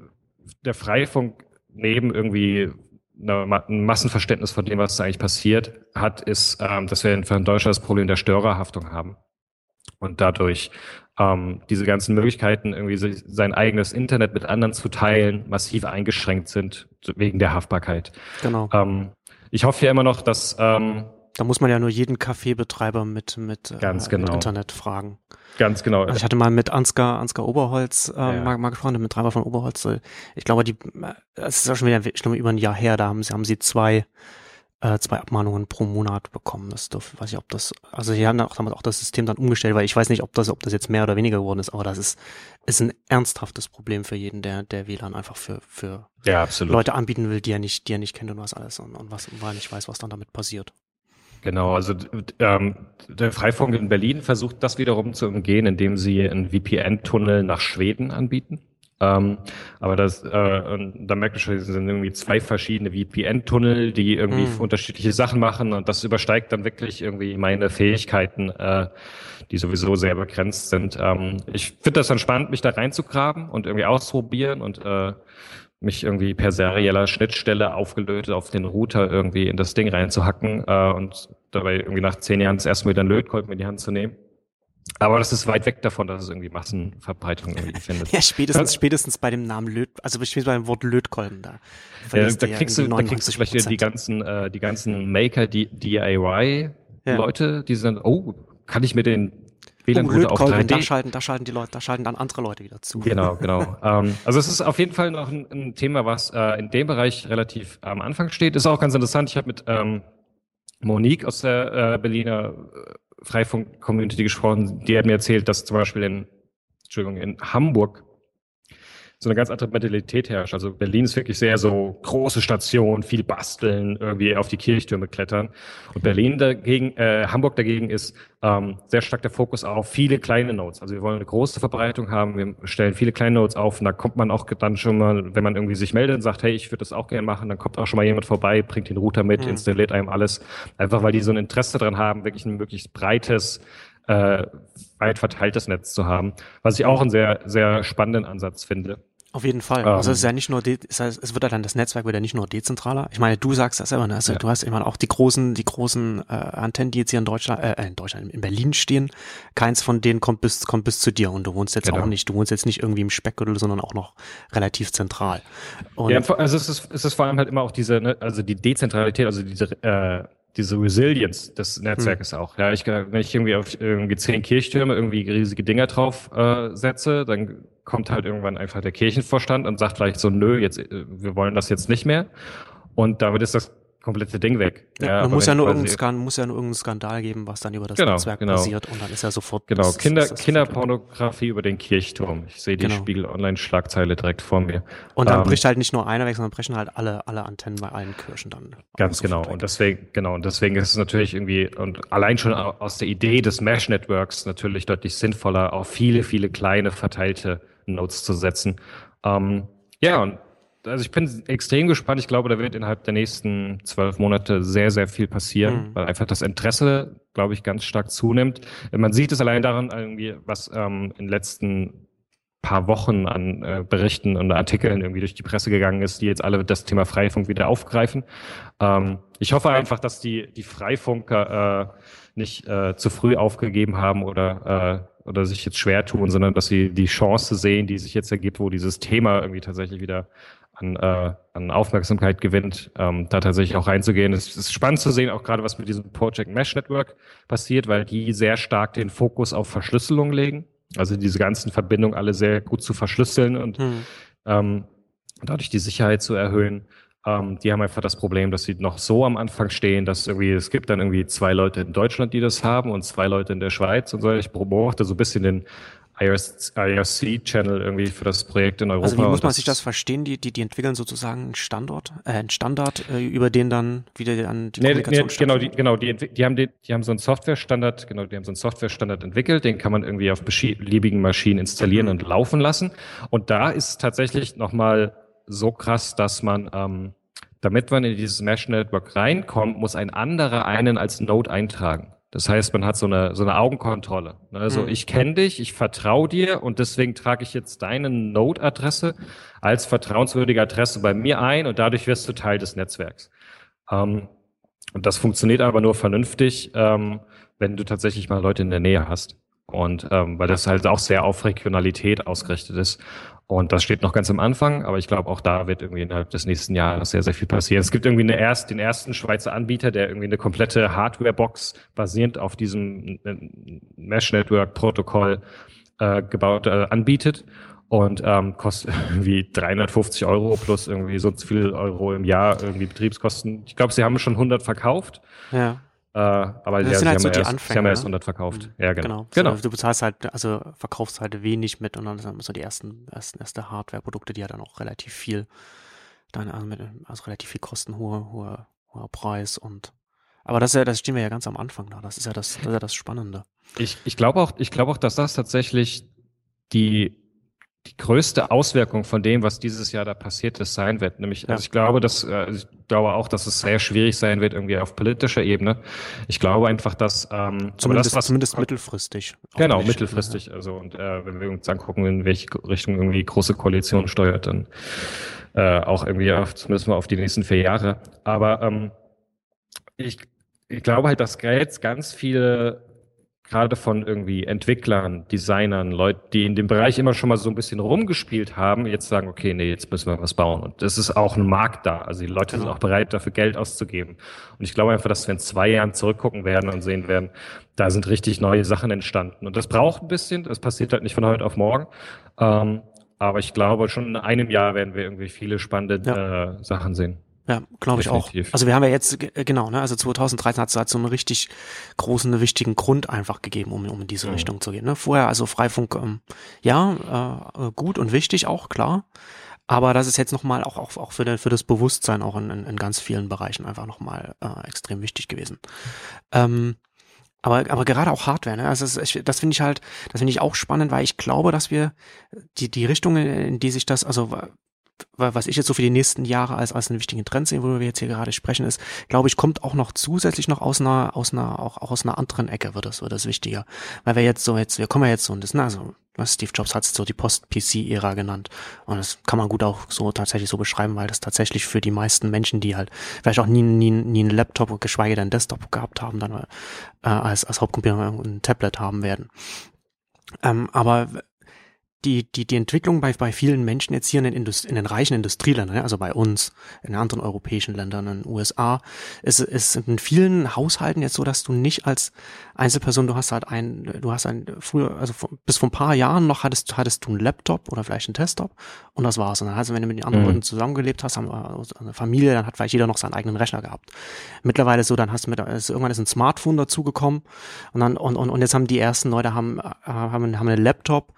der Freifunk neben irgendwie ein Massenverständnis von dem, was da eigentlich passiert hat, ist, ähm, dass wir in Deutschland das Problem der Störerhaftung haben. Und dadurch ähm, diese ganzen Möglichkeiten, irgendwie sein eigenes Internet mit anderen zu teilen, massiv eingeschränkt sind wegen der Haftbarkeit. Genau. Ähm, ich hoffe ja immer noch, dass, ähm, Da muss man ja nur jeden Kaffeebetreiber mit, mit, Ganz äh, genau. mit Internet fragen. Ganz genau. Also ich hatte mal mit Ansgar, Ansgar Oberholz äh, ja. mal, mal gesprochen, mit Betreiber von Oberholz. Ich glaube, die, es ist ja schon wieder ich glaube, über ein Jahr her, da haben sie, haben sie zwei äh, zwei Abmahnungen pro Monat bekommen. Das dürf, weiß ich, ob das, also sie haben auch damals auch das System dann umgestellt, weil ich weiß nicht, ob das, ob das jetzt mehr oder weniger geworden ist, aber das ist, ist ein ernsthaftes Problem für jeden, der, der WLAN einfach für, für ja, Leute anbieten will, die er nicht, die er nicht kennt und was alles und, und was, weil er nicht weiß, was dann damit passiert. Genau, also ähm, der Freifunk in Berlin versucht das wiederum zu umgehen, indem sie einen VPN-Tunnel nach Schweden anbieten. Ähm, aber das, äh, da merkt man schon, es sind irgendwie zwei verschiedene VPN-Tunnel, die irgendwie mhm. unterschiedliche Sachen machen und das übersteigt dann wirklich irgendwie meine Fähigkeiten, äh, die sowieso sehr begrenzt sind. Ähm, ich finde das dann spannend, mich da reinzugraben und irgendwie ausprobieren und äh, mich irgendwie per serieller Schnittstelle aufgelötet auf den Router irgendwie in das Ding reinzuhacken äh, und dabei irgendwie nach zehn Jahren das erste Mal wieder einen Lötkolben in die Hand zu nehmen. Aber das ist weit weg davon, dass es irgendwie Massenverbreitung irgendwie <laughs> findet. ja, spätestens, spätestens bei dem Namen Löt, also spätestens bei dem Wort Lötkolben da. Ja, da kriegst du, da kriegst du vielleicht die ganzen, äh, die ganzen Maker, die DIY-Leute, ja. die sind, oh, kann ich mir den WLAN-Router oh, auf 3D? Da schalten, da schalten die Leute, da schalten dann andere Leute wieder zu. Genau, <laughs> genau. ähm, also es ist auf jeden Fall noch ein, ein Thema, was äh, in dem Bereich relativ am Anfang steht. Ist auch ganz interessant. Ich habe mit ähm, Monique aus der äh, Berliner äh, Freifunk-Community gesprochen, die hat mir erzählt, dass zum Beispiel in, Entschuldigung, in Hamburg so eine ganz andere Mentalität herrscht. Also Berlin ist wirklich sehr so große Station, viel basteln, irgendwie auf die Kirchtürme klettern. Und Berlin dagegen, äh, Hamburg dagegen ist ähm, sehr stark der Fokus auf viele kleine Nodes. Also wir wollen eine große Verbreitung haben, wir stellen viele kleine Nodes auf und da kommt man auch dann schon mal, wenn man irgendwie sich meldet und sagt, hey, ich würde das auch gerne machen, dann kommt auch schon mal jemand vorbei, bringt den Router mit, mhm. installiert einem alles. Einfach weil die so ein Interesse dran haben, wirklich ein möglichst breites äh, weit verteiltes Netz zu haben, was ich auch einen sehr, sehr spannenden Ansatz finde. Auf jeden Fall. Ähm, also es ist ja nicht nur, es, wird ja dann das Netzwerk wird ja nicht nur dezentraler. Ich meine, du sagst das selber, ne? Also ja. du hast immer auch die großen, die großen äh, Antennen, die jetzt hier in Deutschland, äh, in Deutschland, in Berlin stehen. Keins von denen kommt bis kommt bis zu dir und du wohnst jetzt genau. auch nicht, du wohnst jetzt nicht irgendwie im Speckgürtel, sondern auch noch relativ zentral. Und ja, also es ist, es ist vor allem halt immer auch diese, ne, also die Dezentralität, also diese äh, diese Resilience des Netzwerkes hm. auch. Ja, ich, wenn ich irgendwie auf irgendwie zehn Kirchtürme irgendwie riesige Dinger drauf äh, setze, dann kommt halt irgendwann einfach der Kirchenvorstand und sagt vielleicht so, nö, jetzt, äh, wir wollen das jetzt nicht mehr. Und damit ist das komplette Ding weg. Ja, ja muss ja nur irgendein Skandal, muss ja nur irgendeinen Skandal geben, was dann über das genau, Netzwerk genau. passiert und dann ist ja sofort. Genau, das, Kinder, das Kinderpornografie über den Kirchturm. Ich sehe die genau. Spiegel Online-Schlagzeile direkt vor mir. Und dann ähm, bricht halt nicht nur einer weg, sondern brechen halt alle, alle Antennen bei allen Kirchen dann. Ganz genau. Weg. Und deswegen, genau, und deswegen ist es natürlich irgendwie, und allein schon aus der Idee des Mesh-Networks natürlich deutlich sinnvoller, auf viele, viele kleine verteilte Notes zu setzen. Ähm, ja, und also ich bin extrem gespannt. Ich glaube, da wird innerhalb der nächsten zwölf Monate sehr, sehr viel passieren, mhm. weil einfach das Interesse, glaube ich, ganz stark zunimmt. Man sieht es allein daran, irgendwie, was ähm, in den letzten paar Wochen an äh, Berichten und Artikeln irgendwie durch die Presse gegangen ist, die jetzt alle das Thema Freifunk wieder aufgreifen. Ähm, ich hoffe einfach, dass die, die Freifunker äh, nicht äh, zu früh aufgegeben haben oder, äh, oder sich jetzt schwer tun, sondern dass sie die Chance sehen, die sich jetzt ergibt, wo dieses Thema irgendwie tatsächlich wieder an, äh, an Aufmerksamkeit gewinnt, ähm, da tatsächlich auch reinzugehen. Es ist spannend zu sehen, auch gerade was mit diesem Project Mesh Network passiert, weil die sehr stark den Fokus auf Verschlüsselung legen. Also diese ganzen Verbindungen alle sehr gut zu verschlüsseln und hm. ähm, dadurch die Sicherheit zu erhöhen. Ähm, die haben einfach das Problem, dass sie noch so am Anfang stehen, dass irgendwie, es gibt dann irgendwie zwei Leute in Deutschland, die das haben und zwei Leute in der Schweiz und so. Ich beobachte so ein bisschen den IRC-Channel irgendwie für das Projekt in Europa. Also wie muss man sich das verstehen? Die, die, die entwickeln sozusagen einen Standort, äh, einen Standard, äh, über den dann wieder dann die nee, Kommunikation nee, Genau, die, genau, die, die haben die, die haben so einen Softwarestandard, genau, die haben so einen Softwarestandard entwickelt, den kann man irgendwie auf beliebigen Maschinen installieren mhm. und laufen lassen. Und da ist tatsächlich nochmal so krass, dass man, ähm, damit man in dieses Mesh Network reinkommt, muss ein anderer einen als Node eintragen. Das heißt, man hat so eine, so eine Augenkontrolle. Also mhm. ich kenne dich, ich vertraue dir und deswegen trage ich jetzt deine Node-Adresse als vertrauenswürdige Adresse bei mir ein und dadurch wirst du Teil des Netzwerks. Ähm, und das funktioniert aber nur vernünftig, ähm, wenn du tatsächlich mal Leute in der Nähe hast. Und ähm, weil das halt auch sehr auf Regionalität ausgerichtet ist. Und das steht noch ganz am Anfang, aber ich glaube, auch da wird irgendwie innerhalb des nächsten Jahres sehr, sehr viel passieren. Es gibt irgendwie eine erst, den ersten Schweizer Anbieter, der irgendwie eine komplette Hardware-Box basierend auf diesem Mesh-Network-Protokoll äh, gebaut äh, anbietet und ähm, kostet <laughs> irgendwie 350 Euro plus irgendwie so viel Euro im Jahr irgendwie Betriebskosten. Ich glaube, sie haben schon 100 verkauft. Ja. Äh, aber Das ja, sind halt haben so die erst, Anfänge, sie haben erst ne? 100 verkauft. Mhm. Ja, genau. Genau. genau. So, du bezahlst halt, also verkaufst halt wenig mit und dann sind so die ersten, ersten erste Hardware-Produkte, die ja dann auch relativ viel, dann also, mit, also relativ viel kosten, hoher, hoher, hoher Preis und aber das ist ja, das stehen wir ja ganz am Anfang da. Das ist ja das, das ist ja das Spannende. Ich, ich glaube auch, ich glaube auch, dass das tatsächlich die, die größte Auswirkung von dem, was dieses Jahr da passiert ist, sein wird. Nämlich, Ja. also ich glaube, dass, äh, ich glaube auch, dass es sehr schwierig sein wird, irgendwie auf politischer Ebene. Ich glaube einfach, dass, ähm, Zumindest, das, was, zumindest mittelfristig. Genau, nicht, mittelfristig. Also und äh, wenn wir uns angucken, in welche Richtung irgendwie große Koalition steuert, dann äh, auch irgendwie auf, zumindest mal auf die nächsten vier Jahre. Aber ähm, ich, ich glaube halt, dass jetzt ganz viele gerade von irgendwie Entwicklern, Designern, Leuten, die in dem Bereich immer schon mal so ein bisschen rumgespielt haben, jetzt sagen, okay, nee, jetzt müssen wir was bauen. Und das ist auch ein Markt da. Also die Leute sind Genau. auch bereit, dafür Geld auszugeben. Und ich glaube einfach, dass wir in zwei Jahren zurückgucken werden und sehen werden, da sind richtig neue Sachen entstanden. Und das braucht ein bisschen, das passiert halt nicht von heute auf morgen. Ähm, aber ich glaube, schon in einem Jahr werden wir irgendwie viele spannende äh, Sachen sehen. Ja, glaube ich auch. Also wir haben ja jetzt, ge- genau, ne, also 2013 hat es halt so einen richtig großen, wichtigen Grund einfach gegeben, um, um in diese Mhm. Richtung zu gehen. Ne? Vorher, also Freifunk, ähm, ja, äh, gut und wichtig auch, klar. Aber das ist jetzt nochmal auch, auch, auch für, den, für das Bewusstsein auch in, in, in ganz vielen Bereichen einfach nochmal äh, extrem wichtig gewesen. Ähm, aber, aber gerade auch Hardware, ne? Also das, das finde ich halt, das finde ich auch spannend, weil ich glaube, dass wir die, die Richtung, in die sich das, also was ich jetzt so für die nächsten Jahre als, als einen wichtigen Trend sehe, worüber wir jetzt hier gerade sprechen, ist, glaube ich, kommt auch noch zusätzlich noch aus einer, aus einer, auch, auch aus einer anderen Ecke wird das, wird das wichtiger. Weil wir jetzt so jetzt, wir kommen ja jetzt so in das, also, Steve Jobs hat es so die Post-PC-Ära genannt. Und das kann man gut auch so tatsächlich so beschreiben, weil das tatsächlich für die meisten Menschen, die halt vielleicht auch nie, nie, nie einen Laptop und geschweige denn einen Desktop gehabt haben, dann äh, als, als Hauptcomputer ein Tablet haben werden. Ähm, aber die, die, die Entwicklung bei, bei vielen Menschen jetzt hier in den, Indust in den reichen Industrieländern, also bei uns, in anderen europäischen Ländern, in den USA, ist, ist in vielen Haushalten jetzt so, dass du nicht als Einzelperson, du hast halt ein, du hast ein, früher, also bis vor ein paar Jahren noch hattest, hattest du einen Laptop oder vielleicht einen Desktop und das war's. Und dann hast du, wenn du mit den anderen Mhm. Leuten zusammengelebt hast, haben also eine Familie, dann hat vielleicht jeder noch seinen eigenen Rechner gehabt. Mittlerweile ist so, dann hast du mit, ist, irgendwann ist ein Smartphone dazugekommen und dann, und, und, und jetzt haben die ersten Leute haben, äh, haben, haben einen Laptop,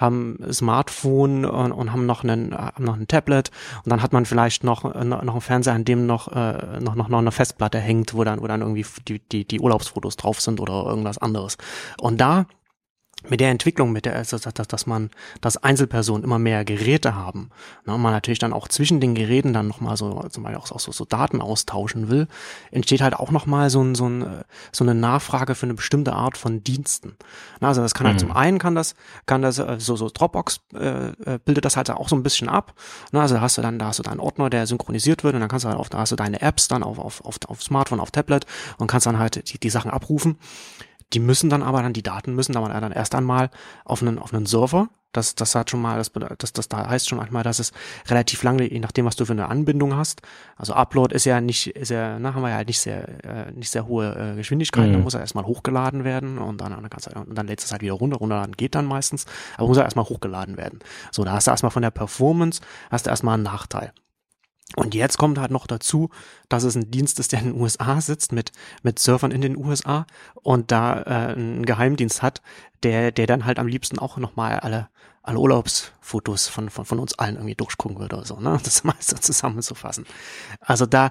haben Smartphone und, und haben noch einen haben noch ein Tablet und dann hat man vielleicht noch äh, noch noch einen Fernseher, an dem noch äh, noch noch noch eine Festplatte hängt, wo dann wo dann irgendwie die die die Urlaubsfotos drauf sind oder irgendwas anderes. Und da mit der Entwicklung, mit der, also, dass, dass man, dass Einzelpersonen immer mehr Geräte haben, ne, und man natürlich dann auch zwischen den Geräten dann nochmal so, zum Beispiel auch, auch so, so Daten austauschen will, entsteht halt auch nochmal so, ein, so, ein, so eine Nachfrage für eine bestimmte Art von Diensten. Na, also das kann halt Mhm. zum einen kann das, kann das, äh, so, so Dropbox äh, äh, bildet das halt auch so ein bisschen ab. Na, also da hast du dann, da hast du deinen Ordner, der synchronisiert wird und dann kannst du halt auf, da hast du deine Apps dann auf, auf, auf, auf Smartphone, auf Tablet und kannst dann halt die, die Sachen abrufen. Die müssen dann aber dann, die Daten müssen dann, dann erst einmal auf einen, auf einen Server. Das, das hat schon mal, das, das, das da heißt schon manchmal, dass es relativ lange, je nachdem, was du für eine Anbindung hast. Also Upload ist ja nicht, ist ja, na, haben wir ja halt nicht sehr, äh, nicht sehr hohe äh, Geschwindigkeiten. Mhm. Da muss er erstmal hochgeladen werden und dann, du, und dann lädst du es halt wieder runter. Runterladen geht dann meistens, aber muss er erstmal hochgeladen werden. So, da hast du erstmal von der Performance, hast du erstmal einen Nachteil. Und jetzt kommt halt noch dazu, dass es ein Dienst ist, der in den USA sitzt, mit, mit Servern in den USA und da äh, einen Geheimdienst hat, der, der dann halt am liebsten auch nochmal alle, alle Urlaubsfotos von, von, von uns allen irgendwie durchgucken würde oder so, ne? Das <laughs> mal so zusammenzufassen. Also da,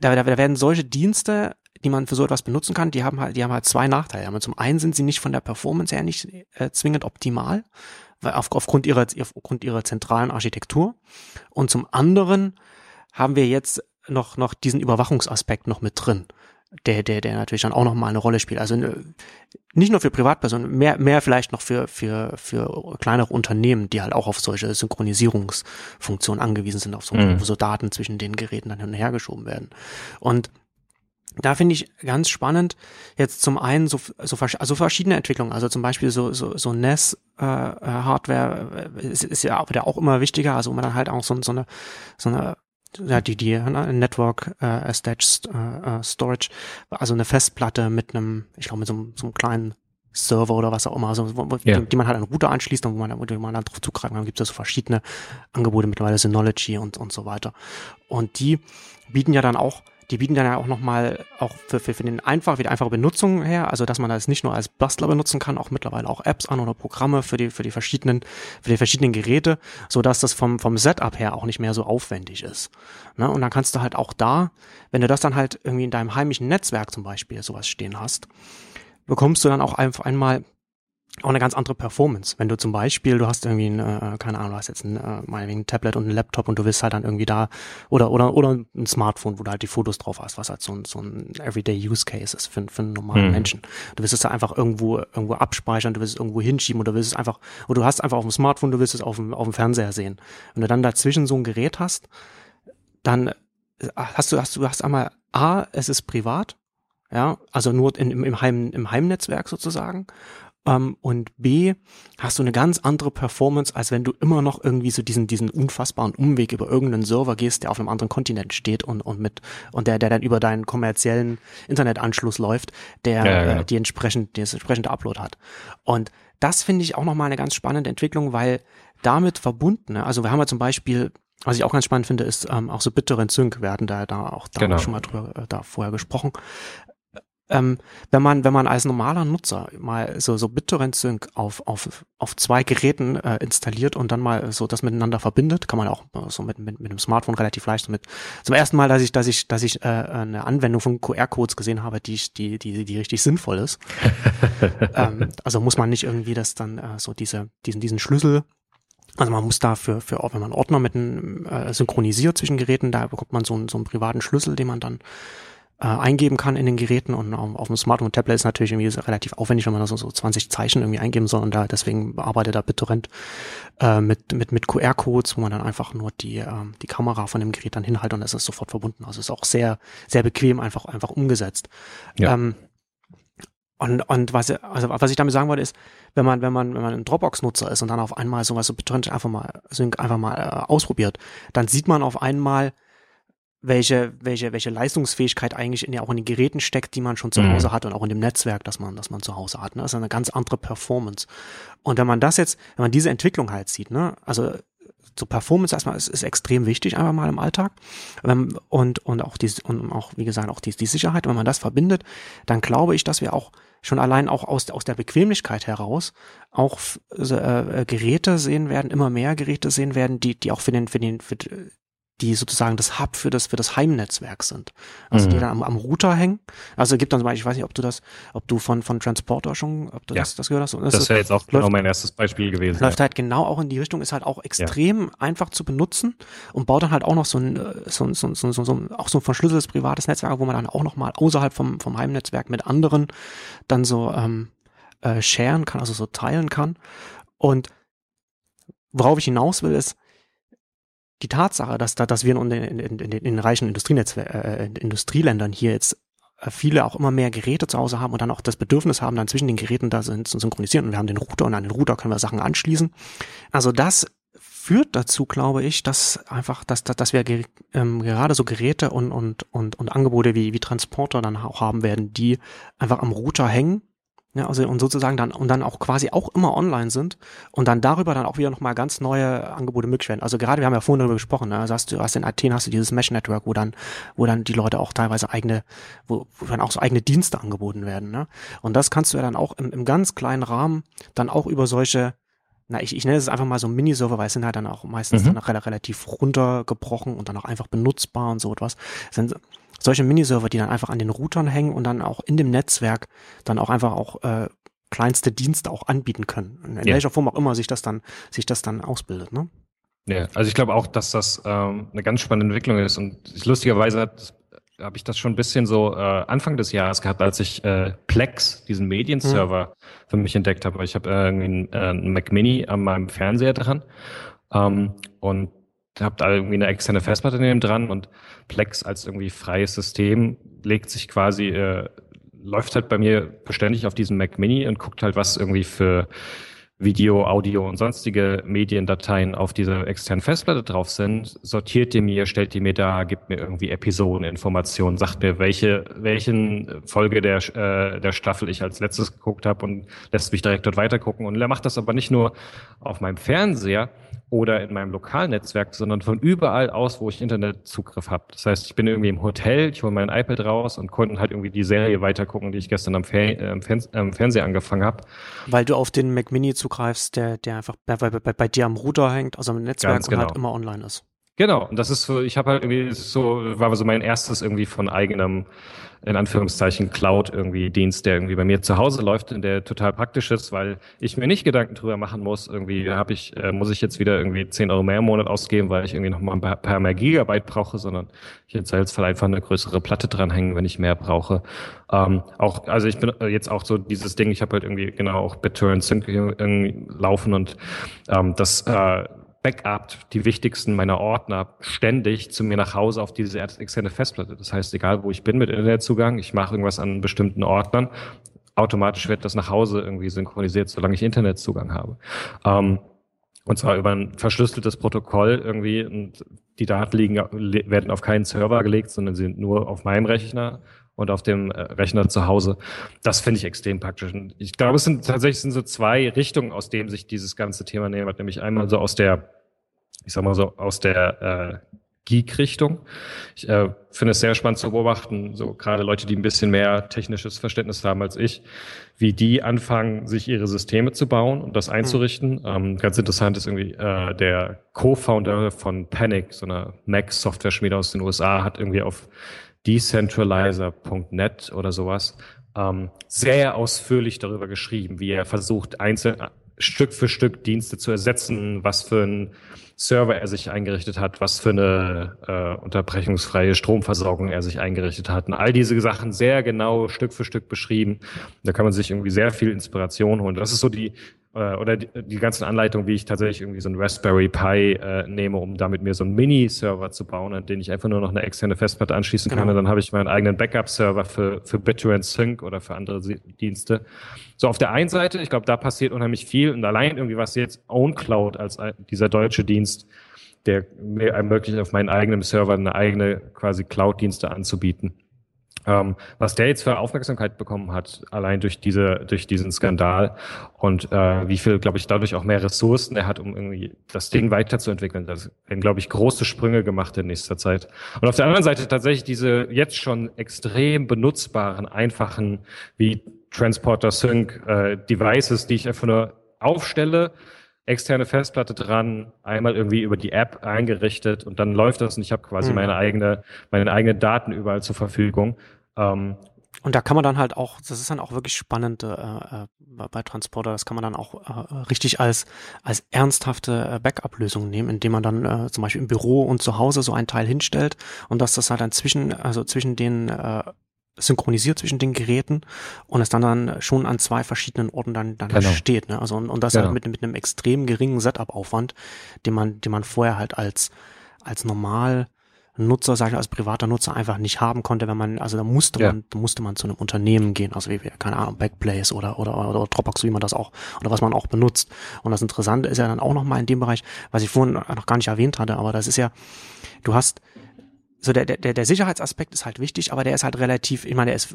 da, da werden solche Dienste, die man für so etwas benutzen kann, die haben halt, die haben halt zwei Nachteile. Zum einen sind sie nicht von der Performance her nicht äh, zwingend optimal, weil auf, aufgrund ihrer, aufgrund ihrer zentralen Architektur. Und zum anderen haben wir jetzt noch, noch diesen Überwachungsaspekt noch mit drin, der, der, der natürlich dann auch noch mal eine Rolle spielt. Also äh, nicht nur für Privatpersonen, mehr, mehr vielleicht noch für, für, für kleinere Unternehmen, die halt auch auf solche Synchronisierungsfunktionen angewiesen sind, auf so, Mhm. wo so Daten zwischen den Geräten dann hin und her geschoben werden. Und da finde ich ganz spannend jetzt zum einen so, so also verschiedene Entwicklungen, also zum Beispiel so so, so NES äh, äh, Hardware äh, ist, ist ja auch immer wichtiger, also man dann halt auch so, so eine so eine ja, die, die ne, Network äh, Attached äh, Storage, also eine Festplatte mit einem, ich glaube, mit so, so einem kleinen Server oder was auch immer, also, wo, ja. die, die, man halt an Router anschließt und wo man, wo man dann drauf zugreifen kann. gibt es so verschiedene Angebote, mittlerweile Synology und, und so weiter. Und die bieten ja dann auch die bieten dann ja auch nochmal auch für, für, für den einfach, für die einfache Benutzung her, also dass man das nicht nur als Bastler benutzen kann, auch mittlerweile auch Apps an oder Programme für die, für die verschiedenen, für die verschiedenen Geräte, so dass das vom, vom Setup her auch nicht mehr so aufwendig ist. Ne? Und dann kannst du halt auch da, wenn du das dann halt irgendwie in deinem heimischen Netzwerk zum Beispiel sowas stehen hast, bekommst du dann auch einfach einmal auch eine ganz andere Performance. Wenn du zum Beispiel, du hast irgendwie ein, äh, keine Ahnung, du hast jetzt ein, äh, meinetwegen ein Tablet und ein Laptop und du willst halt dann irgendwie da oder oder oder ein Smartphone, wo du halt die Fotos drauf hast, was halt so ein, so ein Everyday Use Case ist für, für einen normalen mhm. Menschen. Du willst es da einfach irgendwo irgendwo abspeichern, du willst es irgendwo hinschieben oder du willst es einfach, oder du hast einfach auf dem Smartphone, du willst es auf dem auf dem Fernseher sehen. Wenn du dann dazwischen so ein Gerät hast, dann äh, hast du hast du hast einmal A, es ist privat, ja, also nur in, im, im, Heim, im Heimnetzwerk sozusagen. Ähm, und B, hast du eine ganz andere Performance, als wenn du immer noch irgendwie so diesen, diesen unfassbaren Umweg über irgendeinen Server gehst, der auf einem anderen Kontinent steht und, und mit, und der, der dann über deinen kommerziellen Internetanschluss läuft, der ja, ja. Äh, die entsprechend, die das entsprechende Upload hat. Und das finde ich auch nochmal eine ganz spannende Entwicklung, weil damit verbunden, ne, also wir haben ja zum Beispiel was ich auch ganz spannend finde, ist ähm, auch so BitTorrent Sync. Wir hatten da, da auch da genau. schon mal drüber äh, da vorher gesprochen ähm, wenn man, wenn man als normaler Nutzer mal so, so BitTorrent Sync auf, auf, auf zwei Geräten äh, installiert und dann mal so das miteinander verbindet, kann man auch äh, so mit, mit, mit dem Smartphone relativ leicht so mit, zum ersten Mal, dass ich, dass ich, dass ich äh, eine Anwendung von QR-Codes gesehen habe, die, die, die, die richtig sinnvoll ist. <laughs> ähm, also muss man nicht irgendwie das dann äh, so diese, diesen, diesen Schlüssel also man muss dafür, für, wenn man Ordner mit einem, äh, synchronisiert zwischen Geräten, da bekommt man so einen, so einen privaten Schlüssel, den man dann äh, eingeben kann in den Geräten und auf, auf dem Smartphone und Tablet ist natürlich irgendwie relativ aufwendig, wenn man da so, so 20 Zeichen irgendwie eingeben soll und da deswegen arbeitet da BitTorrent äh, mit, mit, mit QR-Codes, wo man dann einfach nur die, äh, die Kamera von dem Gerät dann hinhält und es ist sofort verbunden. Also ist auch sehr, sehr bequem einfach, einfach umgesetzt. Ja. Ähm, und, und was, also was ich damit sagen wollte, ist, wenn man, wenn man, wenn man ein Dropbox-Nutzer ist und dann auf einmal sowas so BitTorrent einfach mal, einfach mal äh, ausprobiert, dann sieht man auf einmal, welche, welche, welche Leistungsfähigkeit eigentlich in, ja auch in den Geräten steckt, die man schon zu mhm. Hause hat und auch in dem Netzwerk, das man, das man zu Hause hat. Ne? Das ist eine ganz andere Performance. Und wenn man das jetzt, wenn man diese Entwicklung halt sieht, ne, also so Performance erstmal ist, ist extrem wichtig einfach mal im Alltag und und auch die und auch wie gesagt auch die, die Sicherheit wenn man das verbindet dann glaube ich dass wir auch schon allein auch aus aus der Bequemlichkeit heraus auch äh, Geräte sehen werden immer mehr Geräte sehen werden die die auch für den für den für die sozusagen das Hub für das für das Heimnetzwerk sind. Also mhm. die dann am, am Router hängen. Also gibt dann zum Beispiel, ich weiß nicht, ob du das, ob du von von Transporter schon, ob du ja. das, das gehört hast. das, das wäre jetzt auch genau läuft, mein erstes Beispiel gewesen. Läuft ja. halt genau auch in die Richtung, ist halt auch extrem ja. einfach zu benutzen und baut dann halt auch noch so ein so, so, so, so, so auch so ein verschlüsseltes privates Netzwerk, wo man dann auch noch mal außerhalb vom vom Heimnetzwerk mit anderen dann so ähm, äh, sharen kann, also so teilen kann. Und worauf ich hinaus will, ist, die Tatsache, dass, da, dass wir in, in, in, in den reichen äh, Industrieländern hier jetzt äh, viele auch immer mehr Geräte zu Hause haben und dann auch das Bedürfnis haben, dann zwischen den Geräten da sind, zu synchronisieren. Und wir haben den Router und an den Router können wir Sachen anschließen. Also das führt dazu, glaube ich, dass einfach, dass, dass wir ähm, gerade so Geräte und, und, und, und Angebote wie, wie Transporter dann auch haben werden, die einfach am Router hängen ja, also und sozusagen dann und dann auch quasi auch immer online sind und dann darüber dann auch wieder nochmal ganz neue Angebote möglich werden. Also gerade wir haben ja vorhin darüber gesprochen, ne? also hast du hast in Athen hast du dieses Mesh Network, wo dann wo dann die Leute auch teilweise eigene wo, wo dann auch so eigene Dienste angeboten werden, ne? Und das kannst du ja dann auch im, im ganz kleinen Rahmen dann auch über solche na, ich, ich nenne es einfach mal so Miniserver, weil es sind halt dann auch meistens mhm. dann auch relativ runtergebrochen und dann auch einfach benutzbar und so etwas. Sind solche Miniserver, die dann einfach an den Routern hängen und dann auch in dem Netzwerk dann auch einfach auch äh, kleinste Dienste auch anbieten können. In ja. welcher Form auch immer sich das dann, sich das dann ausbildet, ne? Ja, also ich glaube auch, dass das ähm, eine ganz spannende Entwicklung ist und lustigerweise habe ich das schon ein bisschen so äh, Anfang des Jahres gehabt, als ich äh, Plex, diesen Medienserver, hm. für mich entdeckt habe. Ich habe äh, einen, äh, einen Mac Mini an meinem Fernseher dran ähm, und habt da irgendwie eine externe Festplatte neben dran und Plex als irgendwie freies System legt sich quasi, äh, läuft halt bei mir beständig auf diesem Mac Mini und guckt halt, was irgendwie für Video, Audio und sonstige Mediendateien auf dieser externen Festplatte drauf sind, sortiert die mir, stellt die mir da, gibt mir irgendwie Episodeninformationen, sagt mir, welche, welchen Folge der, äh, der Staffel ich als letztes geguckt habe und lässt mich direkt dort weitergucken. Und er macht das aber nicht nur auf meinem Fernseher, oder in meinem Lokalnetzwerk, sondern von überall aus, wo ich Internetzugriff habe. Das heißt, ich bin irgendwie im Hotel, ich hole mein iPad raus und konnte halt irgendwie die Serie weitergucken, die ich gestern am, Fer äh, am Fernseher angefangen habe. Weil du auf den Mac Mini zugreifst, der, der einfach bei, bei, bei, bei dir am Router hängt, also im Netzwerk Ganz genau. und halt immer online ist. Genau, und das ist so, ich habe halt irgendwie so, war so mein erstes irgendwie von eigenem in Anführungszeichen Cloud irgendwie Dienst, der irgendwie bei mir zu Hause läuft der total praktisch ist, weil ich mir nicht Gedanken drüber machen muss. Irgendwie habe ich, äh, muss ich jetzt wieder irgendwie 10 Euro mehr im Monat ausgeben, weil ich irgendwie noch mal ein paar mehr Gigabyte brauche, sondern ich jetzt halt einfach eine größere Platte dranhängen, wenn ich mehr brauche. Ähm, auch, also ich bin jetzt auch so dieses Ding, ich habe halt irgendwie genau auch BitTorrent Sync irgendwie laufen und ähm, das äh, backupt die wichtigsten meiner Ordner ständig zu mir nach Hause auf diese externe Festplatte. Das heißt, egal wo ich bin mit Internetzugang, ich mache irgendwas an bestimmten Ordnern, automatisch wird das nach Hause irgendwie synchronisiert, solange ich Internetzugang habe. Ähm, und zwar über ein verschlüsseltes Protokoll irgendwie. Und die Daten liegen, werden auf keinen Server gelegt, sondern sind nur auf meinem Rechner und auf dem äh, Rechner zu Hause. Das finde ich extrem praktisch. Und ich glaube, es sind tatsächlich sind so zwei Richtungen, aus denen sich dieses ganze Thema nähert. Nämlich einmal so aus der, ich sag mal so, aus der äh, Geek-Richtung. Ich äh, finde es sehr spannend zu beobachten, so gerade Leute, die ein bisschen mehr technisches Verständnis haben als ich, wie die anfangen, sich ihre Systeme zu bauen und das einzurichten. Mhm. Ähm, ganz interessant ist irgendwie äh, der Co-Founder von Panic, so einer Mac-Software-Schmiede aus den USA, hat irgendwie auf decentralizer.net oder sowas ähm, sehr ausführlich darüber geschrieben, wie er versucht, einzeln Stück für Stück Dienste zu ersetzen, was für ein Server er sich eingerichtet hat, was für eine äh, unterbrechungsfreie Stromversorgung er sich eingerichtet hat. Und all diese Sachen sehr genau Stück für Stück beschrieben. Da kann man sich irgendwie sehr viel Inspiration holen. Das ist so die äh, oder die, die ganzen Anleitungen, wie ich tatsächlich irgendwie so ein Raspberry Pi äh, nehme, um damit mir so einen Mini-Server zu bauen, an den ich einfach nur noch eine externe Festplatte anschließen genau. kann. Und dann habe ich meinen eigenen Backup-Server für, für BitTorrent Sync oder für andere Dienste. So auf der einen Seite, ich glaube, da passiert unheimlich viel und allein irgendwie was jetzt OwnCloud als dieser deutsche Dienst, der mir ermöglicht, auf meinen eigenen Server eine eigene quasi Cloud-Dienste anzubieten. Ähm, was der jetzt für Aufmerksamkeit bekommen hat, allein durch diese, durch diesen Skandal und äh, wie viel, glaube ich, dadurch auch mehr Ressourcen er hat, um irgendwie das Ding weiterzuentwickeln. Das werden, glaube ich, große Sprünge gemacht in nächster Zeit. Und auf der anderen Seite tatsächlich diese jetzt schon extrem benutzbaren, einfachen wie Transporter Sync äh, Devices, die ich einfach nur aufstelle, externe Festplatte dran, einmal irgendwie über die App eingerichtet und dann läuft das und ich habe quasi mhm. meine eigene, meine eigenen Daten überall zur Verfügung. Ähm, und da kann man dann halt auch, das ist dann auch wirklich spannend äh, äh bei Transporter, das kann man dann auch äh, richtig als, als ernsthafte äh, Backup-Lösung nehmen, indem man dann äh, zum Beispiel im Büro und zu Hause so ein Teil hinstellt und dass das halt dann zwischen, also zwischen den äh, synchronisiert zwischen den Geräten und es dann dann schon an zwei verschiedenen Orten dann, dann genau. steht. Ne? Also und, und das genau. halt mit, mit einem extrem geringen Setup-Aufwand, den man, den man vorher halt als, als normal Nutzer, sage ich als privater Nutzer einfach nicht haben konnte, wenn man, also da musste ja. man, da musste man zu einem Unternehmen gehen, also wie, keine Ahnung, Backblaze oder, oder, oder Dropbox, wie man das auch, oder was man auch benutzt. Und das Interessante ist ja dann auch nochmal in dem Bereich, was ich vorhin noch gar nicht erwähnt hatte, aber das ist ja, du hast, so der, der, der Sicherheitsaspekt ist halt wichtig, aber der ist halt relativ, ich meine, der ist,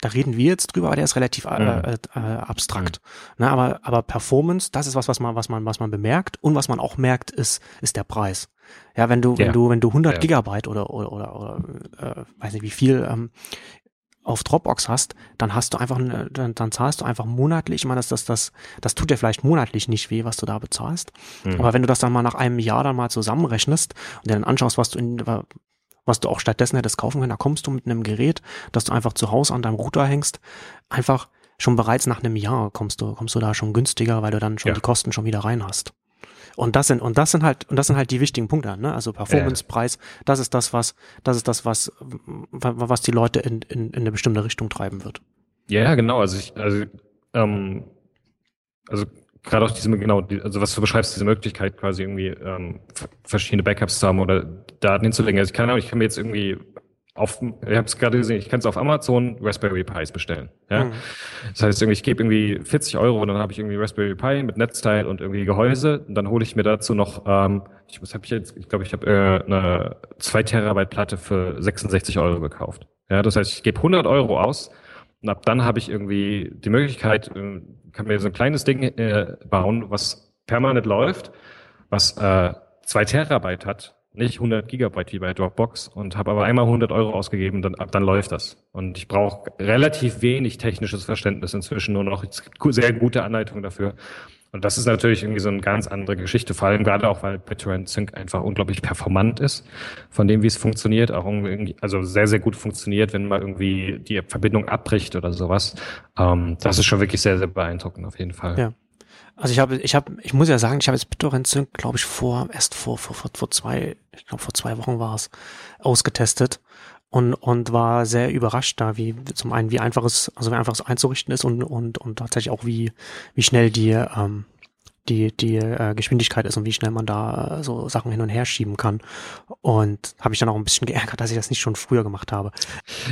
da reden wir jetzt drüber, aber der ist relativ äh, mhm. äh, äh, abstrakt. Mhm. Ne, aber, aber Performance, das ist was, was man, was man, was man bemerkt und was man auch merkt, ist, ist der Preis. Ja, wenn du, ja. wenn du, wenn du 100 ja. Gigabyte oder, oder, oder, oder äh, weiß nicht wie viel ähm, auf Dropbox hast, dann hast du einfach, dann, dann zahlst du einfach monatlich. Ich meine, das, das, das, das tut dir vielleicht monatlich nicht weh, was du da bezahlst. Mhm. Aber wenn du das dann mal nach einem Jahr dann mal zusammenrechnest und dir dann anschaust, was du in, was du auch stattdessen hättest kaufen können, da kommst du mit einem Gerät, das du einfach zu Hause an deinem Router hängst, einfach schon bereits nach einem Jahr kommst du, kommst du da schon günstiger, weil du dann schon ja. die Kosten schon wieder rein hast. Und das sind, und das sind halt, und das sind halt die wichtigen Punkte, ne? Also Performance, Preis, das ist das, was, das ist das, was, was die Leute in, in, in eine bestimmte Richtung treiben wird. Ja, genau. Also ich, also, ähm, also gerade auch diese, genau, also was du beschreibst, diese Möglichkeit quasi irgendwie ähm, verschiedene Backups zu haben oder Daten hinzulegen. Also ich kann, ich kann mir jetzt irgendwie auf, ich habe es gerade gesehen, ich kann es auf Amazon Raspberry Pis bestellen. Ja? Mhm. Das heißt, irgendwie, ich gebe irgendwie 40 Euro und dann habe ich irgendwie Raspberry Pi mit Netzteil und irgendwie Gehäuse. Und dann hole ich mir dazu noch, ähm, ich, was habe ich jetzt? Ich glaube, ich habe äh, eine 2 Terabyte Platte für 66 Euro gekauft. Ja, das heißt, ich gebe 100 Euro aus und ab dann habe ich irgendwie die Möglichkeit, kann mir so ein kleines Ding äh, bauen, was permanent läuft, was äh, 2 Terabyte hat nicht 100 Gigabyte wie bei Dropbox und habe aber einmal 100 Euro ausgegeben, dann, dann läuft das. Und ich brauche relativ wenig technisches Verständnis inzwischen nur noch. Sehr gute Anleitungen dafür. Und das ist natürlich irgendwie so eine ganz andere Geschichte, vor allem gerade auch, weil BitTorrent Sync einfach unglaublich performant ist, von dem, wie es funktioniert, auch irgendwie, also sehr, sehr gut funktioniert, wenn mal irgendwie die Verbindung abbricht oder sowas. Ähm, das ist schon wirklich sehr, sehr beeindruckend auf jeden Fall. Ja. Also ich habe, ich habe, ich muss ja sagen, ich habe jetzt BitTorrent Sync, glaube ich, vor, erst vor, vor, vor, vor zwei, ich glaube vor zwei Wochen war es, ausgetestet und, und war sehr überrascht da, wie zum einen, wie einfach es, also wie einfach es einzurichten ist und, und, und tatsächlich auch wie, wie schnell die, ähm, die, die äh, Geschwindigkeit ist und wie schnell man da äh, so Sachen hin und her schieben kann. Und habe ich dann auch ein bisschen geärgert, dass ich das nicht schon früher gemacht habe.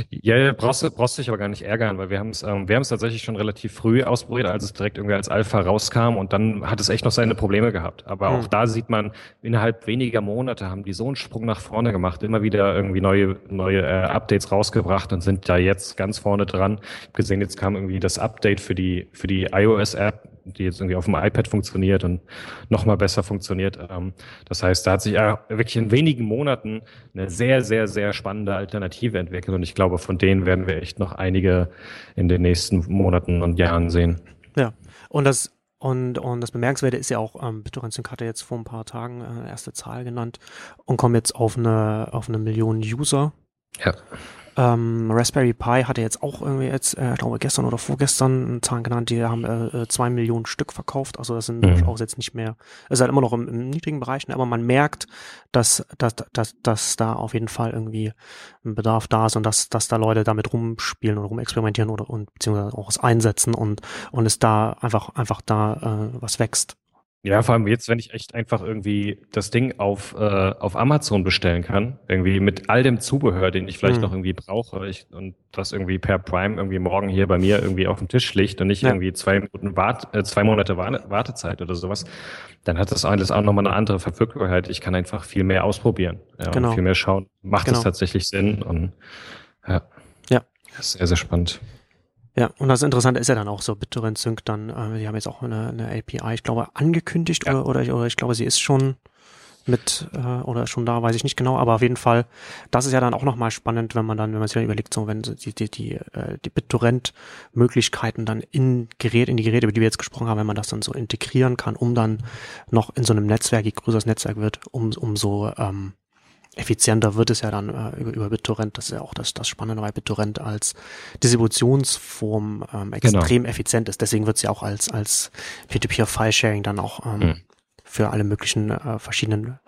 Ja, ja brauchst, brauchst dich aber gar nicht ärgern, weil wir haben es ähm, wir haben es tatsächlich schon relativ früh ausprobiert, als es direkt irgendwie als Alpha rauskam und dann hat es echt noch seine Probleme gehabt. Aber hm. auch da sieht man, innerhalb weniger Monate haben die so einen Sprung nach vorne gemacht, immer wieder irgendwie neue, neue äh, Updates rausgebracht und sind da jetzt ganz vorne dran. Ich habe gesehen, jetzt kam irgendwie das Update für die, für die iOS-App die jetzt irgendwie auf dem iPad funktioniert und noch mal besser funktioniert. Ähm, das heißt, da hat sich ja wirklich in wenigen Monaten eine sehr, sehr, sehr spannende Alternative entwickelt und ich glaube, von denen werden wir echt noch einige in den nächsten Monaten und Jahren sehen. Ja, und das und, und das Bemerkenswerte ist ja auch, ähm, BitTorrent hatte jetzt vor ein paar Tagen äh, erste Zahl genannt und kommen jetzt auf eine, auf eine Million User. Ja. Ähm, Raspberry Pi hatte jetzt auch irgendwie jetzt, äh, ich glaube gestern oder vorgestern Zahlen genannt, die haben äh, äh, zwei Millionen Stück verkauft. Also das sind mhm. auch jetzt nicht mehr, es ist halt immer noch im, im niedrigen Bereich, ne? aber man merkt, dass, dass, dass, dass da auf jeden Fall irgendwie ein Bedarf da ist und dass, dass da Leute damit rumspielen oder rumexperimentieren oder und beziehungsweise auch es einsetzen und, und es da einfach, einfach da äh, was wächst. Ja, vor allem jetzt, wenn ich echt einfach irgendwie das Ding auf, äh, auf Amazon bestellen kann, irgendwie mit all dem Zubehör, den ich vielleicht mhm. noch irgendwie brauche ich, und das irgendwie per Prime irgendwie morgen hier bei mir irgendwie auf dem Tisch liegt und nicht ja. irgendwie zwei, Minuten Wart, äh, zwei Monate Wartezeit oder sowas, dann hat das alles auch nochmal eine andere Verfügbarkeit. Ich kann einfach viel mehr ausprobieren ja, genau. und viel mehr schauen, macht es genau. tatsächlich Sinn und ja, ja. Sehr, sehr spannend. Ja, und das Interessante ist ja dann auch so, BitTorrent Sync dann, äh, die haben jetzt auch eine, eine API, ich glaube, angekündigt ja. oder, oder, oder ich glaube, sie ist schon mit äh, oder schon da, weiß ich nicht genau, aber auf jeden Fall, das ist ja dann auch nochmal spannend, wenn man dann, wenn man sich dann überlegt, so wenn die, die, die, äh, die BitTorrent-Möglichkeiten dann in Gerät, in die Geräte, über die wir jetzt gesprochen haben, wenn man das dann so integrieren kann, um dann noch in so einem Netzwerk, je größer das Netzwerk wird, um, um so ähm, effizienter wird es ja dann äh, über, über BitTorrent. Das ist ja auch das, das Spannende bei BitTorrent als Distributionsform ähm, extrem genau. effizient ist. Deswegen wird es ja auch als, als Peer-to-Peer-File-Sharing dann auch ähm, mhm. für alle möglichen äh, verschiedenen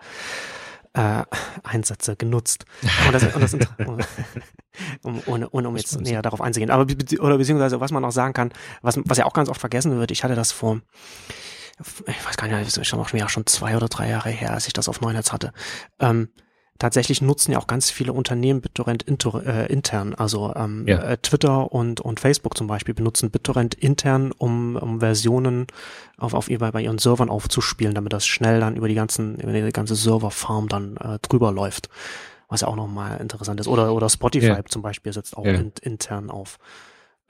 äh, Einsätze genutzt. Und das, und das, <laughs> <laughs> um, ohne, ohne um jetzt näher darauf einzugehen. Aber oder beziehungsweise was man auch sagen kann, was, was ja auch ganz oft vergessen wird, ich hatte das vor ich weiß gar nicht, ist schon schon zwei oder drei Jahre her, als ich das auf Neunetz hatte. Ähm, tatsächlich nutzen ja auch ganz viele Unternehmen BitTorrent inter, äh, intern. Also ähm, ja. äh, Twitter und, und Facebook zum Beispiel benutzen BitTorrent intern, um, um Versionen auf, auf ihr, bei, bei ihren Servern aufzuspielen, damit das schnell dann über die ganzen, über die ganze Serverfarm dann äh, drüber läuft. Was ja auch nochmal interessant ist. Oder, oder Spotify ja. zum Beispiel setzt auch ja. in, intern auf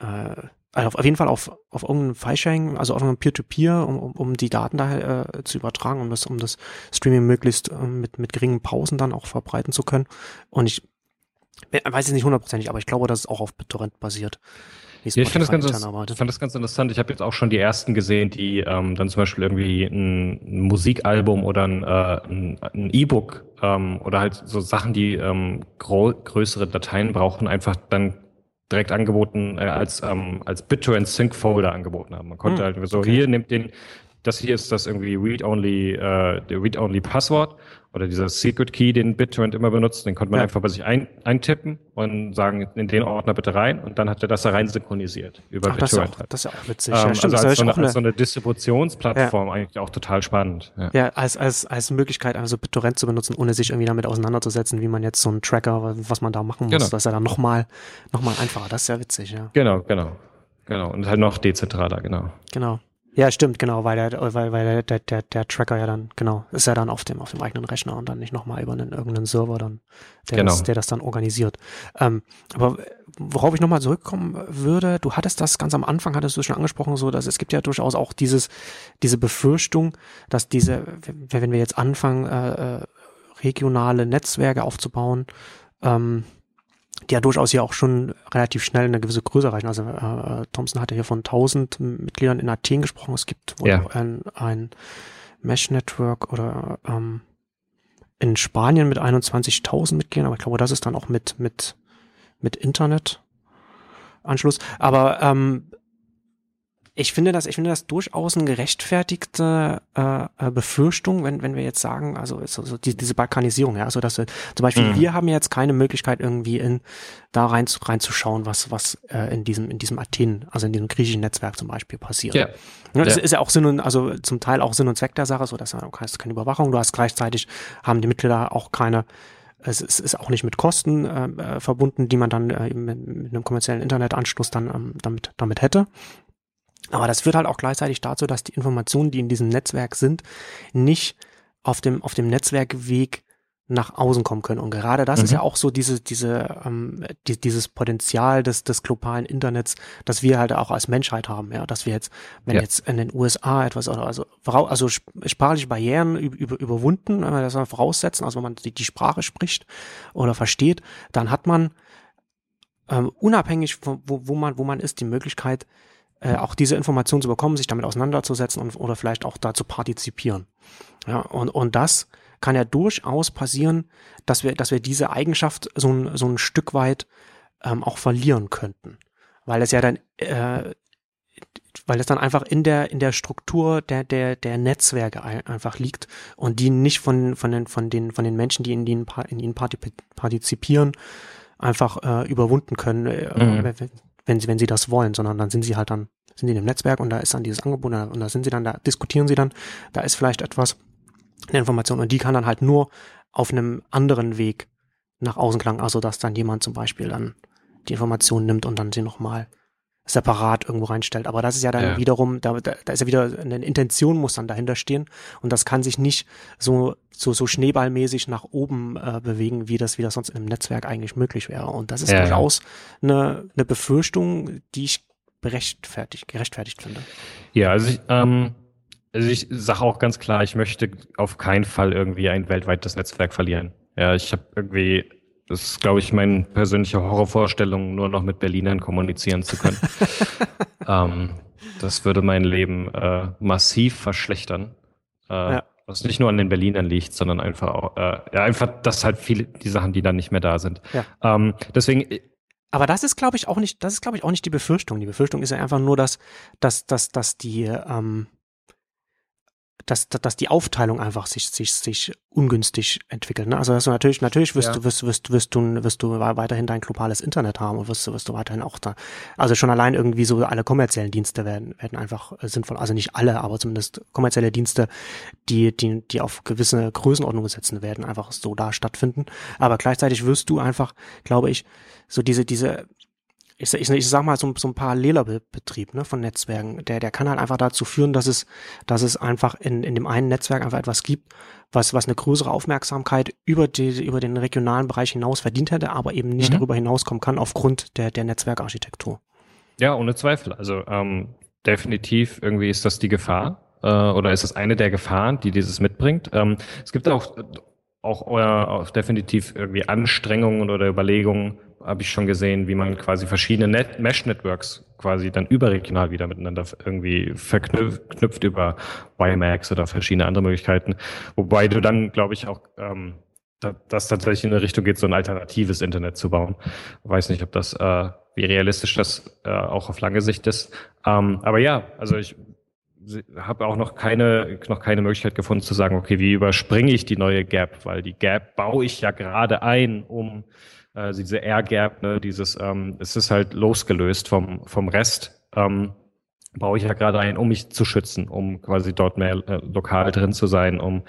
äh, also auf jeden Fall auf, auf irgendeinem File-Sharing, also auf einem Peer-to-Peer, um, um, um die Daten da äh, zu übertragen, um das, um das Streaming möglichst äh, mit, mit geringen Pausen dann auch verbreiten zu können. Und ich weiß es nicht hundertprozentig, aber ich glaube, dass es auch auf BitTorrent basiert. Ja, ich fand das, ganz, fand das ganz interessant. Ich habe jetzt auch schon die ersten gesehen, die ähm, dann zum Beispiel irgendwie ein, ein Musikalbum oder ein, äh, ein E-Book ähm, oder halt so Sachen, die ähm, größere Dateien brauchen, einfach dann direkt angeboten, äh, als, ähm, als BitTorrent Sync Folder angeboten haben. Man konnte hm, halt so, okay. hier nimmt den, das hier ist das irgendwie Read-Only, äh, Read-Only Passwort oder dieser Secret Key, den BitTorrent immer benutzt, den konnte man ja. einfach bei sich ein, eintippen und sagen, in den Ordner bitte rein und dann hat er das da rein synchronisiert über Ach, BitTorrent. Das, das ist ja auch witzig. Ähm, ja, stimmt, also als, so eine, als so eine Distributionsplattform ja. eigentlich auch total spannend. Ja, ja als, als, als Möglichkeit, also BitTorrent zu benutzen, ohne sich irgendwie damit auseinanderzusetzen, wie man jetzt so einen Tracker, was man da machen muss. Genau. Das ist ja dann nochmal noch mal einfacher. Das ist ja witzig, ja. Genau, genau. Genau. Und halt noch dezentraler, genau. Genau. Ja, stimmt, genau, weil der, weil, weil der, der, der Tracker ja dann, genau, ist ja dann auf dem, auf dem eigenen Rechner und dann nicht nochmal über einen irgendeinen Server dann, der, genau. das, der das dann organisiert. Ähm, aber worauf ich nochmal zurückkommen würde, du hattest das ganz am Anfang, hattest du schon angesprochen, so, dass es gibt ja durchaus auch dieses, diese Befürchtung, dass diese, wenn wir jetzt anfangen, äh, äh regionale Netzwerke aufzubauen, ähm, die ja durchaus hier auch schon relativ schnell eine gewisse Größe erreichen. Also äh, Thompson hatte hier von 1000 Mitgliedern in Athen gesprochen. Es gibt wohl ja. ein, ein Mesh-Network oder ähm, in Spanien mit 21.000 Mitgliedern, aber ich glaube, das ist dann auch mit, mit, mit Internetanschluss. Aber ähm, ich finde das, ich finde das durchaus eine gerechtfertigte äh, äh, Befürchtung, wenn, wenn wir jetzt sagen, also so, so die, diese Balkanisierung, ja, also dass wir, zum Beispiel mhm. wir haben jetzt keine Möglichkeit irgendwie in da rein zu, reinzuschauen, was was äh, in diesem in diesem Athen, also in diesem griechischen Netzwerk zum Beispiel passiert. Ja. ja das ja. ist ja auch Sinn und also zum Teil auch Sinn und Zweck der Sache, so dass du hast keine Überwachung, du hast gleichzeitig haben die Mitglieder auch keine es ist auch nicht mit Kosten äh, äh verbunden, die man dann äh, mit, mit einem kommerziellen Internetanschluss dann ähm, damit, damit hätte. Aber das führt halt auch gleichzeitig dazu, dass die Informationen, die in diesem Netzwerk sind, nicht auf dem, auf dem Netzwerkweg nach außen kommen können. Und gerade das mhm. ist ja auch so diese, diese, ähm, die, dieses Potenzial des, des globalen Internets, das wir halt auch als Menschheit haben, ja, dass wir jetzt, wenn ja. jetzt in den USA etwas, also, also sprachliche Barrieren über, überwunden, wenn wir das mal voraussetzen, also wenn man die, die Sprache spricht oder versteht, dann hat man ähm, unabhängig von wo, wo man, wo man ist, die Möglichkeit, äh, auch diese Information zu bekommen, sich damit auseinanderzusetzen und, oder vielleicht auch da zu partizipieren. Ja, und, und das kann ja durchaus passieren, dass wir, dass wir diese Eigenschaft so ein, so ein Stück weit ähm, auch verlieren könnten. Weil es ja dann, äh, weil es dann einfach in der, in der Struktur der, der, der Netzwerke einfach liegt und die nicht von, von den, von den, von den Menschen, die in ihnen, in ihnen partizipieren, einfach äh, überwunden können. Äh, mhm wenn sie, wenn sie das wollen, sondern dann sind sie halt dann, sind sie in dem Netzwerk und da ist dann dieses Angebot und da sind sie dann, da diskutieren sie dann, da ist vielleicht etwas, eine Information und die kann dann halt nur auf einem anderen Weg nach außen gelangen, also dass dann jemand zum Beispiel dann die Information nimmt und dann sie nochmal separat irgendwo reinstellt. Aber das ist ja dann ja. wiederum, da, da ist ja wieder eine Intention muss dann dahinter stehen und das kann sich nicht so so so schneeballmäßig nach oben äh, bewegen, wie das wie das sonst im Netzwerk eigentlich möglich wäre. Und das ist ja. durchaus eine, eine Befürchtung, die ich berechtfertigt, gerechtfertigt finde. Ja, also ich, ähm, also ich sage auch ganz klar, ich möchte auf keinen Fall irgendwie ein weltweites Netzwerk verlieren. Ja, ich habe irgendwie das ist, glaube ich, meine persönliche Horrorvorstellung, nur noch mit Berlinern kommunizieren zu können. <laughs> ähm, das würde mein Leben äh, massiv verschlechtern. Äh, ja. Was nicht nur an den Berlinern liegt, sondern einfach auch, äh, ja, einfach, dass halt viele die Sachen, die dann nicht mehr da sind. Ja. Ähm, deswegen. Äh, Aber das ist, glaube ich, auch nicht, das ist, glaube ich, auch nicht die Befürchtung. Die Befürchtung ist ja einfach nur, dass, dass, dass, dass die, ähm, dass, dass die Aufteilung einfach sich, sich, sich ungünstig entwickelt. Ne? Also dass du natürlich, natürlich wirst ja. du, wirst, wirst, wirst du, wirst du weiterhin dein globales Internet haben und wirst, wirst du weiterhin auch da. Also schon allein irgendwie so alle kommerziellen Dienste werden, werden einfach äh, sinnvoll. Also nicht alle, aber zumindest kommerzielle Dienste, die, die, die auf gewisse Größenordnungen setzen werden, einfach so da stattfinden. Aber gleichzeitig wirst du einfach, glaube ich, so diese, diese ich, ich, ich sag mal, so, so ein paralleler Betrieb ne, von Netzwerken, der, der kann halt einfach dazu führen, dass es, dass es einfach in, in dem einen Netzwerk einfach etwas gibt, was, was eine größere Aufmerksamkeit über, die, über den regionalen Bereich hinaus verdient hätte, aber eben nicht mhm. darüber hinauskommen kann aufgrund der, der Netzwerkarchitektur. Ja, ohne Zweifel. Also ähm, definitiv irgendwie ist das die Gefahr äh, oder ist es eine der Gefahren, die dieses mitbringt. Ähm, es gibt auch auch, euer, auch definitiv irgendwie Anstrengungen oder Überlegungen, habe ich schon gesehen, wie man quasi verschiedene Net Mesh-Networks quasi dann überregional wieder miteinander irgendwie verknüpft über WiMAX oder verschiedene andere Möglichkeiten. Wobei du dann, glaube ich, auch ähm, da, das tatsächlich in eine Richtung geht, so ein alternatives Internet zu bauen. Weiß nicht, ob das, äh, wie realistisch das äh, auch auf lange Sicht ist. Ähm, aber ja, also ich habe auch noch keine, noch keine Möglichkeit gefunden zu sagen, okay, wie überspringe ich die neue Gap, weil die Gap baue ich ja gerade ein, um äh, diese Air Gap, ne, dieses, ähm, es ist halt losgelöst vom, vom Rest. Ähm, baue ich ja gerade ein, um mich zu schützen, um quasi dort mehr äh, lokal drin zu sein, um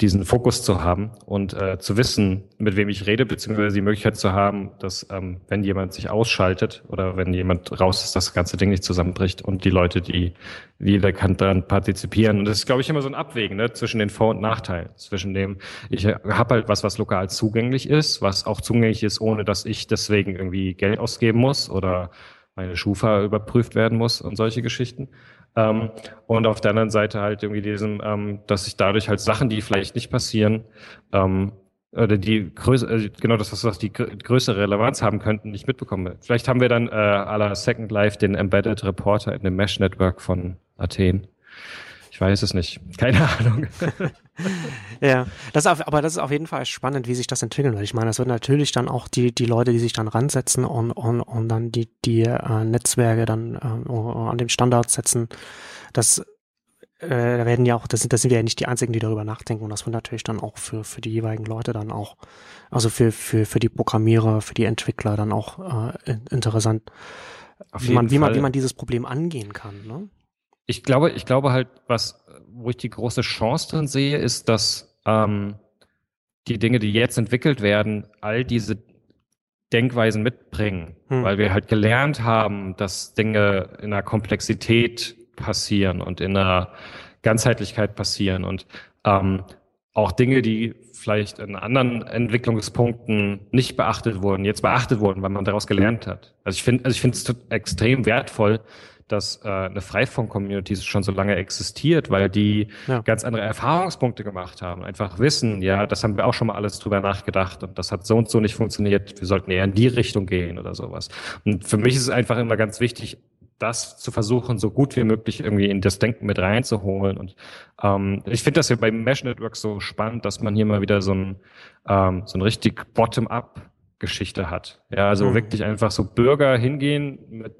diesen Fokus zu haben und äh, zu wissen, mit wem ich rede, beziehungsweise die Möglichkeit zu haben, dass ähm, wenn jemand sich ausschaltet oder wenn jemand raus ist, das ganze Ding nicht zusammenbricht und die Leute, die jeder kann daran partizipieren. Und das ist, glaube ich, immer so ein Abwägen ne, zwischen den Vor- und Nachteilen, zwischen dem, ich habe halt was, was lokal zugänglich ist, was auch zugänglich ist, ohne dass ich deswegen irgendwie Geld ausgeben muss oder meine Schufa überprüft werden muss und solche Geschichten. Ähm, und auf der anderen Seite halt irgendwie diesem, ähm, dass ich dadurch halt Sachen, die vielleicht nicht passieren, ähm, oder die größere, äh, genau das, was die größere Relevanz haben könnten, nicht mitbekomme. Vielleicht haben wir dann äh, à la Second Life den Embedded Reporter in dem Mesh Network von Athen. Ich weiß es nicht. Keine Ahnung. <laughs> ja, das auf, aber das ist auf jeden Fall spannend, wie sich das entwickeln wird. Ich meine, das wird natürlich dann auch die, die Leute, die sich dann ransetzen und, und, und dann die, die äh, Netzwerke dann äh, an dem Standard setzen. Das äh, da werden ja auch, das sind, das sind wir ja nicht die einzigen, die darüber nachdenken. Und das wird natürlich dann auch für, für die jeweiligen Leute dann auch, also für, für, für die Programmierer, für die Entwickler dann auch äh, interessant, wie man, wie man, wie man dieses Problem angehen kann. Ne? Ich glaube, ich glaube halt, was, wo ich die große Chance drin sehe, ist, dass ähm, die Dinge, die jetzt entwickelt werden, all diese Denkweisen mitbringen, hm. weil wir halt gelernt haben, dass Dinge in einer Komplexität passieren und in einer Ganzheitlichkeit passieren und ähm, auch Dinge, die vielleicht in anderen Entwicklungspunkten nicht beachtet wurden, jetzt beachtet wurden, weil man daraus gelernt hat. Also ich finde, also ich finde es extrem wertvoll, dass äh, eine Freifunk-Community schon so lange existiert, weil die ja. ganz andere Erfahrungspunkte gemacht haben. Einfach wissen, ja, das haben wir auch schon mal alles drüber nachgedacht und das hat so und so nicht funktioniert. Wir sollten eher in die Richtung gehen oder sowas. Und für mich ist es einfach immer ganz wichtig, das zu versuchen, so gut wie möglich irgendwie in das Denken mit reinzuholen. Und ähm, ich finde das ja beim Mesh Network so spannend, dass man hier mal wieder so ein, ähm, so ein richtig Bottom-up Geschichte hat. Ja, also mhm. wirklich einfach so Bürger hingehen mit,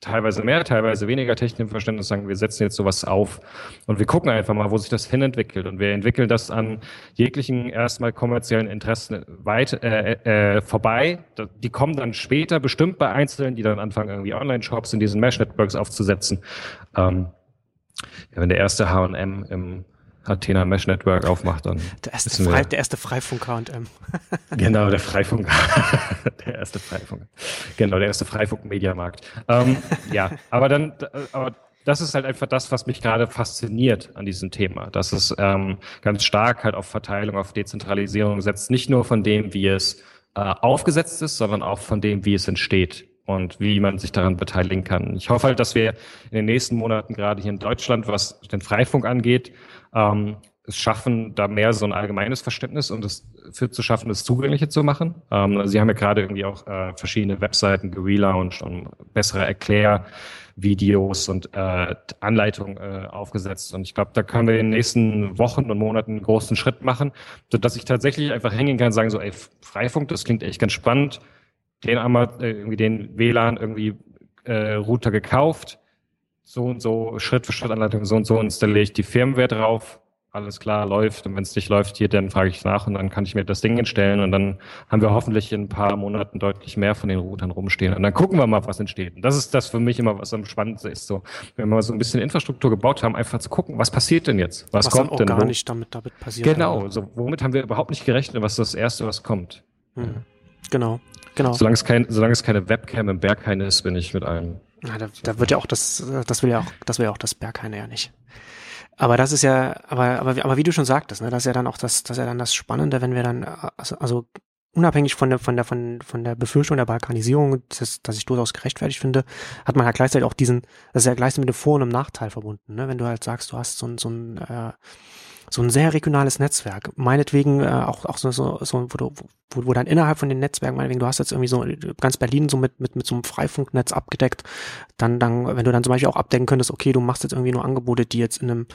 teilweise mehr, teilweise weniger Technikverständnis sagen, wir setzen jetzt sowas auf und wir gucken einfach mal, wo sich das hinentwickelt und wir entwickeln das an jeglichen erstmal kommerziellen Interessen weit äh, äh, vorbei. Die kommen dann später bestimmt bei Einzelnen, die dann anfangen irgendwie Online-Shops in diesen Mesh-Networks aufzusetzen. Ähm, ja, wenn der erste H&M im Athena Mesh Network aufmacht, dann. Der erste, Frei, der erste Freifunk H&M. <laughs> genau, der Freifunk. <laughs> der erste Freifunk. Genau, der erste Freifunk Mediamarkt. Ähm, ja, aber dann, aber das ist halt einfach das, was mich gerade fasziniert an diesem Thema. Dass es ähm, ganz stark halt auf Verteilung, auf Dezentralisierung setzt. Nicht nur von dem, wie es äh, aufgesetzt ist, sondern auch von dem, wie es entsteht und wie man sich daran beteiligen kann. Ich hoffe halt, dass wir in den nächsten Monaten gerade hier in Deutschland, was den Freifunk angeht, ähm, es schaffen, da mehr so ein allgemeines Verständnis und es für zu schaffen, es zugänglicher zu machen. Ähm, Sie haben ja gerade irgendwie auch äh, verschiedene Webseiten gelauncht und bessere Erklärvideos und äh, Anleitungen äh, aufgesetzt. Und ich glaube, da können wir in den nächsten Wochen und Monaten einen großen Schritt machen, sodass ich tatsächlich einfach hängen kann und sagen so, ey, Freifunk, das klingt echt ganz spannend. Den einmal äh, irgendwie den WLAN irgendwie äh, Router gekauft so und so, Schritt für Schritt Anleitung, so und so installiere ich die Firmware drauf, alles klar, läuft. Und wenn es nicht läuft hier, dann frage ich nach und dann kann ich mir das Ding instellen und dann haben wir hoffentlich in ein paar Monaten deutlich mehr von den Routern rumstehen. Und dann gucken wir mal, was entsteht. Und das ist das für mich immer, was am spannendsten ist. So, wenn wir mal so ein bisschen Infrastruktur gebaut haben, einfach zu gucken, was passiert denn jetzt? Was, was kommt denn? gar nicht damit, damit passiert. Genau, so, womit haben wir überhaupt nicht gerechnet, was das Erste, was kommt? Hm. Genau, genau. Solange es, kein, solange es keine Webcam im Berghain ist, bin ich mit allen na, da, da wird ja auch das, das will ja auch, das will ja auch das Berghaine ja nicht. Aber das ist ja, aber, aber, aber wie du schon sagtest, ne, das ist ja dann auch das, das ist ja dann das Spannende, wenn wir dann, also, also unabhängig von der, von der, von, von der Befürchtung der Balkanisierung, das, das ich durchaus gerechtfertigt finde, hat man ja gleichzeitig auch diesen, das ist ja gleichzeitig mit dem Vor- und einem Nachteil verbunden, ne? Wenn du halt sagst, du hast so ein, so ein, äh, so ein sehr regionales Netzwerk. Meinetwegen äh, auch, auch so, so, so wo, du, wo, wo dann innerhalb von den Netzwerken, meinetwegen, du hast jetzt irgendwie so ganz Berlin so mit, mit, mit so einem Freifunknetz abgedeckt, dann, dann, wenn du dann zum Beispiel auch abdecken könntest, okay, du machst jetzt irgendwie nur Angebote, die jetzt in einem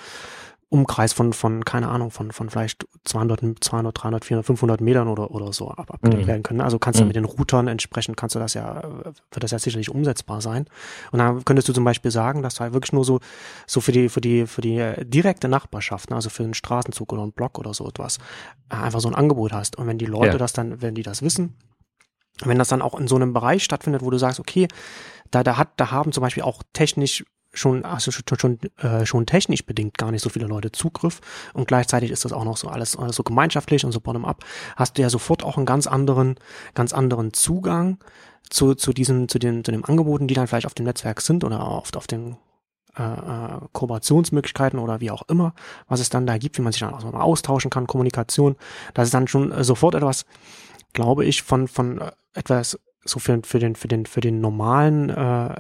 Umkreis von, von, keine Ahnung, von, von vielleicht 200, 200, 300, 400, 500 Metern oder, oder so ab, abgedeckt mhm. werden können. Also kannst du mhm. mit den Routern entsprechend, kannst du das ja, wird das ja sicherlich umsetzbar sein. Und dann könntest du zum Beispiel sagen, dass du halt wirklich nur so, so für die, für die, für die direkte Nachbarschaft, ne, also für einen Straßenzug oder einen Block oder so etwas, äh, einfach so ein Angebot hast. Und wenn die Leute ja. das dann, wenn die das wissen, wenn das dann auch in so einem Bereich stattfindet, wo du sagst, okay, da, da hat, da haben zum Beispiel auch technisch schon, also schon, schon, äh, schon technisch bedingt gar nicht so viele Leute Zugriff und gleichzeitig ist das auch noch so alles, alles so gemeinschaftlich und so bottom-up, hast du ja sofort auch einen ganz anderen, ganz anderen Zugang zu, zu diesem, zu den, zu den Angeboten, die dann vielleicht auf dem Netzwerk sind oder auf, auf den äh, äh, Kooperationsmöglichkeiten oder wie auch immer, was es dann da gibt, wie man sich dann auch mal austauschen kann, Kommunikation. Das ist dann schon äh, sofort etwas, glaube ich, von, von äh, etwas so für, für den für den für den normalen äh,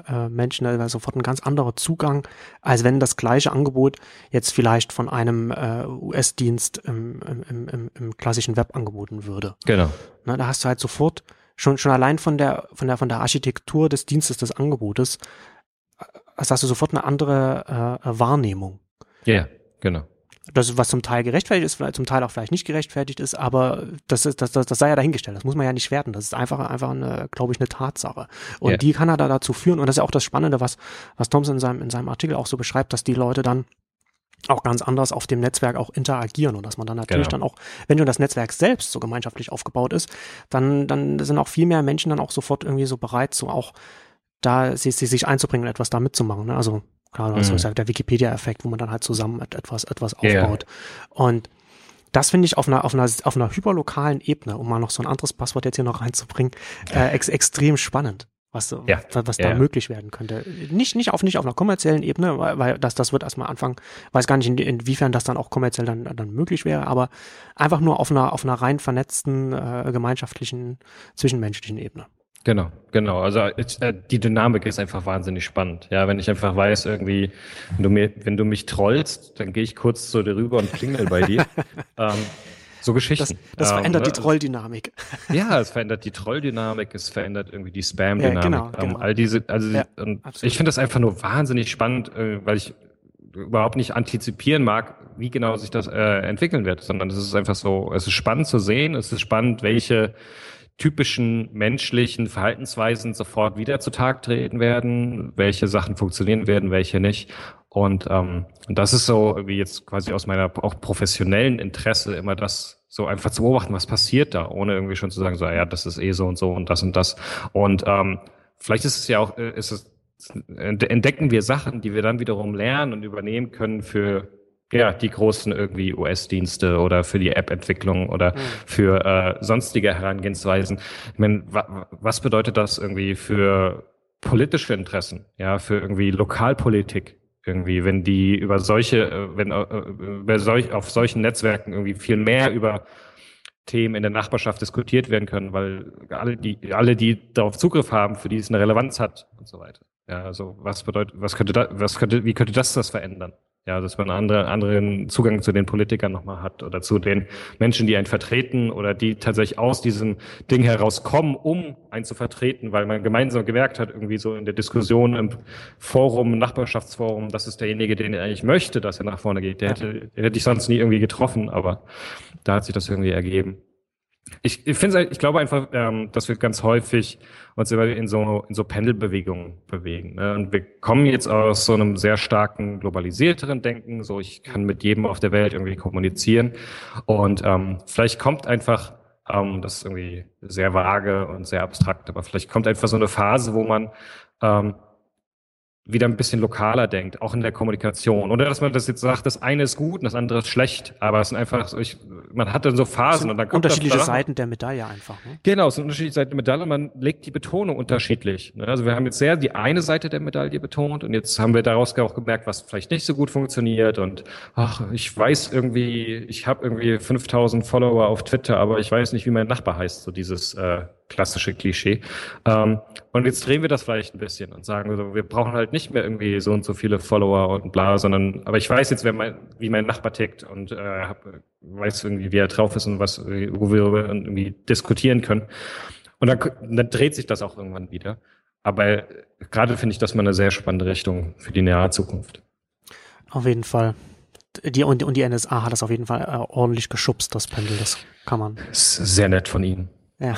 äh, Menschen also sofort ein ganz anderer Zugang, als wenn das gleiche Angebot jetzt vielleicht von einem äh, US-Dienst im, im, im, im klassischen Web angeboten würde. Genau. Na, da hast du halt sofort schon schon allein von der von der von der Architektur des Dienstes des Angebotes, also hast du sofort eine andere äh, Wahrnehmung. Ja, yeah, genau das, was zum Teil gerechtfertigt ist, vielleicht zum Teil auch vielleicht nicht gerechtfertigt ist, aber das ist, das, das, das sei ja dahingestellt. Das muss man ja nicht werten. Das ist einfach, einfach eine, glaube ich, eine Tatsache. Und yeah. die kann er da dazu führen. Und das ist ja auch das Spannende, was, was Thompson in seinem, in seinem Artikel auch so beschreibt, dass die Leute dann auch ganz anders auf dem Netzwerk auch interagieren und dass man dann natürlich genau. dann auch, wenn schon das Netzwerk selbst so gemeinschaftlich aufgebaut ist, dann, dann sind auch viel mehr Menschen dann auch sofort irgendwie so bereit, so auch da sie, sie sich einzubringen und etwas da mitzumachen. Ne? Also Klar, also mhm. ist der Wikipedia-Effekt, wo man dann halt zusammen etwas, etwas aufbaut. Yeah. Und das finde ich auf einer, auf einer, auf einer hyperlokalen Ebene, um mal noch so ein anderes Passwort jetzt hier noch reinzubringen, äh, <laughs> ex extrem spannend, was, ja. was da ja. möglich werden könnte. Nicht, nicht auf, nicht auf einer kommerziellen Ebene, weil, weil das, das wird erstmal anfangen, weiß gar nicht, in, inwiefern das dann auch kommerziell dann, dann möglich wäre, aber einfach nur auf einer, auf einer rein vernetzten, äh, gemeinschaftlichen, zwischenmenschlichen Ebene. Genau, genau. Also äh, die Dynamik ist einfach wahnsinnig spannend. Ja, wenn ich einfach weiß, irgendwie, wenn du mir, wenn du mich trollst, dann gehe ich kurz zu dir rüber und klingel bei dir. <laughs> ähm, so Geschichten. Das, das verändert ähm, die ne? Trolldynamik. <laughs> Ja, es verändert die Trolldynamik, es verändert irgendwie die Spam-Dynamik. Ja, genau, ähm, genau. all diese, also ja, ich finde das einfach nur wahnsinnig spannend, äh, weil ich überhaupt nicht antizipieren mag, wie genau sich das äh, entwickeln wird, sondern es ist einfach so, es ist spannend zu sehen, es ist spannend, welche typischen menschlichen Verhaltensweisen sofort wieder zutage treten werden, welche Sachen funktionieren werden, welche nicht. Und, ähm, das ist so wie jetzt quasi aus meiner auch professionellen Interesse immer das so einfach zu beobachten, was passiert da, ohne irgendwie schon zu sagen, so ja, das ist eh so und so und das und das. Und ähm, vielleicht ist es ja auch, äh, ist es, entdecken wir Sachen, die wir dann wiederum lernen und übernehmen können für ja, die großen irgendwie US-Dienste oder für die App-Entwicklung oder mhm. für äh, sonstige Herangehensweisen. Ich meine, wa was bedeutet das irgendwie für politische Interessen, ja, für irgendwie Lokalpolitik? Irgendwie, wenn die über solche, äh, wenn äh, über solch, auf solchen Netzwerken irgendwie viel mehr über Themen in der Nachbarschaft diskutiert werden können, weil alle, die, alle, die darauf Zugriff haben, für die es eine Relevanz hat und so weiter. Ja, also was bedeutet, was könnte da, was könnte, wie könnte das das verändern? Ja, dass man andere, anderen Zugang zu den Politikern nochmal hat oder zu den Menschen, die einen vertreten oder die tatsächlich aus diesem Ding herauskommen, um einen zu vertreten, weil man gemeinsam gemerkt hat, irgendwie so in der Diskussion im Forum, im Nachbarschaftsforum, das ist derjenige, den er eigentlich möchte, dass er nach vorne geht. Der hätte, der hätte ich sonst nie irgendwie getroffen, aber da hat sich das irgendwie ergeben. Ich, ich finde, ich glaube einfach, ähm, dass wir ganz häufig uns immer in so in so Pendelbewegungen bewegen. Ne? Und wir kommen jetzt aus so einem sehr starken globalisierteren Denken. So, ich kann mit jedem auf der Welt irgendwie kommunizieren. Und ähm, vielleicht kommt einfach, ähm, das ist irgendwie sehr vage und sehr abstrakt, aber vielleicht kommt einfach so eine Phase, wo man ähm, wieder ein bisschen lokaler denkt, auch in der Kommunikation. Oder dass man das jetzt sagt, das eine ist gut und das andere ist schlecht. Aber es sind einfach, so, ich, man hat dann so Phasen und dann kommt unterschiedliche das Seiten der Medaille einfach. Ne? Genau, es sind unterschiedliche Seiten der Medaille. Man legt die Betonung unterschiedlich. Ne? Also wir haben jetzt sehr die eine Seite der Medaille betont und jetzt haben wir daraus auch gemerkt, was vielleicht nicht so gut funktioniert und ach, ich weiß irgendwie, ich habe irgendwie 5000 Follower auf Twitter, aber ich weiß nicht, wie mein Nachbar heißt. So dieses äh, klassische Klischee. Ähm, und jetzt drehen wir das vielleicht ein bisschen und sagen, also, wir brauchen halt nicht mehr irgendwie so und so viele Follower und bla, sondern, aber ich weiß jetzt, wer mein, wie mein Nachbar tickt und äh, hab, weiß irgendwie, wie er drauf ist und was, wo wir irgendwie diskutieren können. Und dann, dann dreht sich das auch irgendwann wieder. Aber gerade finde ich das mal eine sehr spannende Richtung für die nahe Zukunft. Auf jeden Fall. die, und, und die NSA hat das auf jeden Fall äh, ordentlich geschubst, das Pendel. Das kann man. Das ist sehr nett von Ihnen. Ja,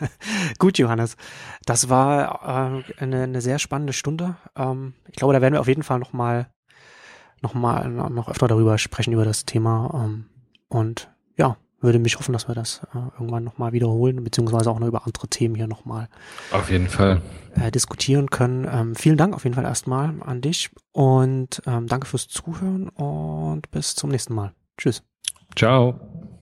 <laughs> gut, Johannes. Das war äh, eine, eine sehr spannende Stunde. Ähm, ich glaube, da werden wir auf jeden Fall noch mal, noch mal, noch öfter darüber sprechen über das Thema. Ähm, und ja, würde mich hoffen, dass wir das äh, irgendwann nochmal wiederholen, beziehungsweise auch noch über andere Themen hier nochmal auf jeden Fall äh, diskutieren können. Ähm, vielen Dank auf jeden Fall erstmal an dich und ähm, danke fürs Zuhören und bis zum nächsten Mal. Tschüss. Ciao.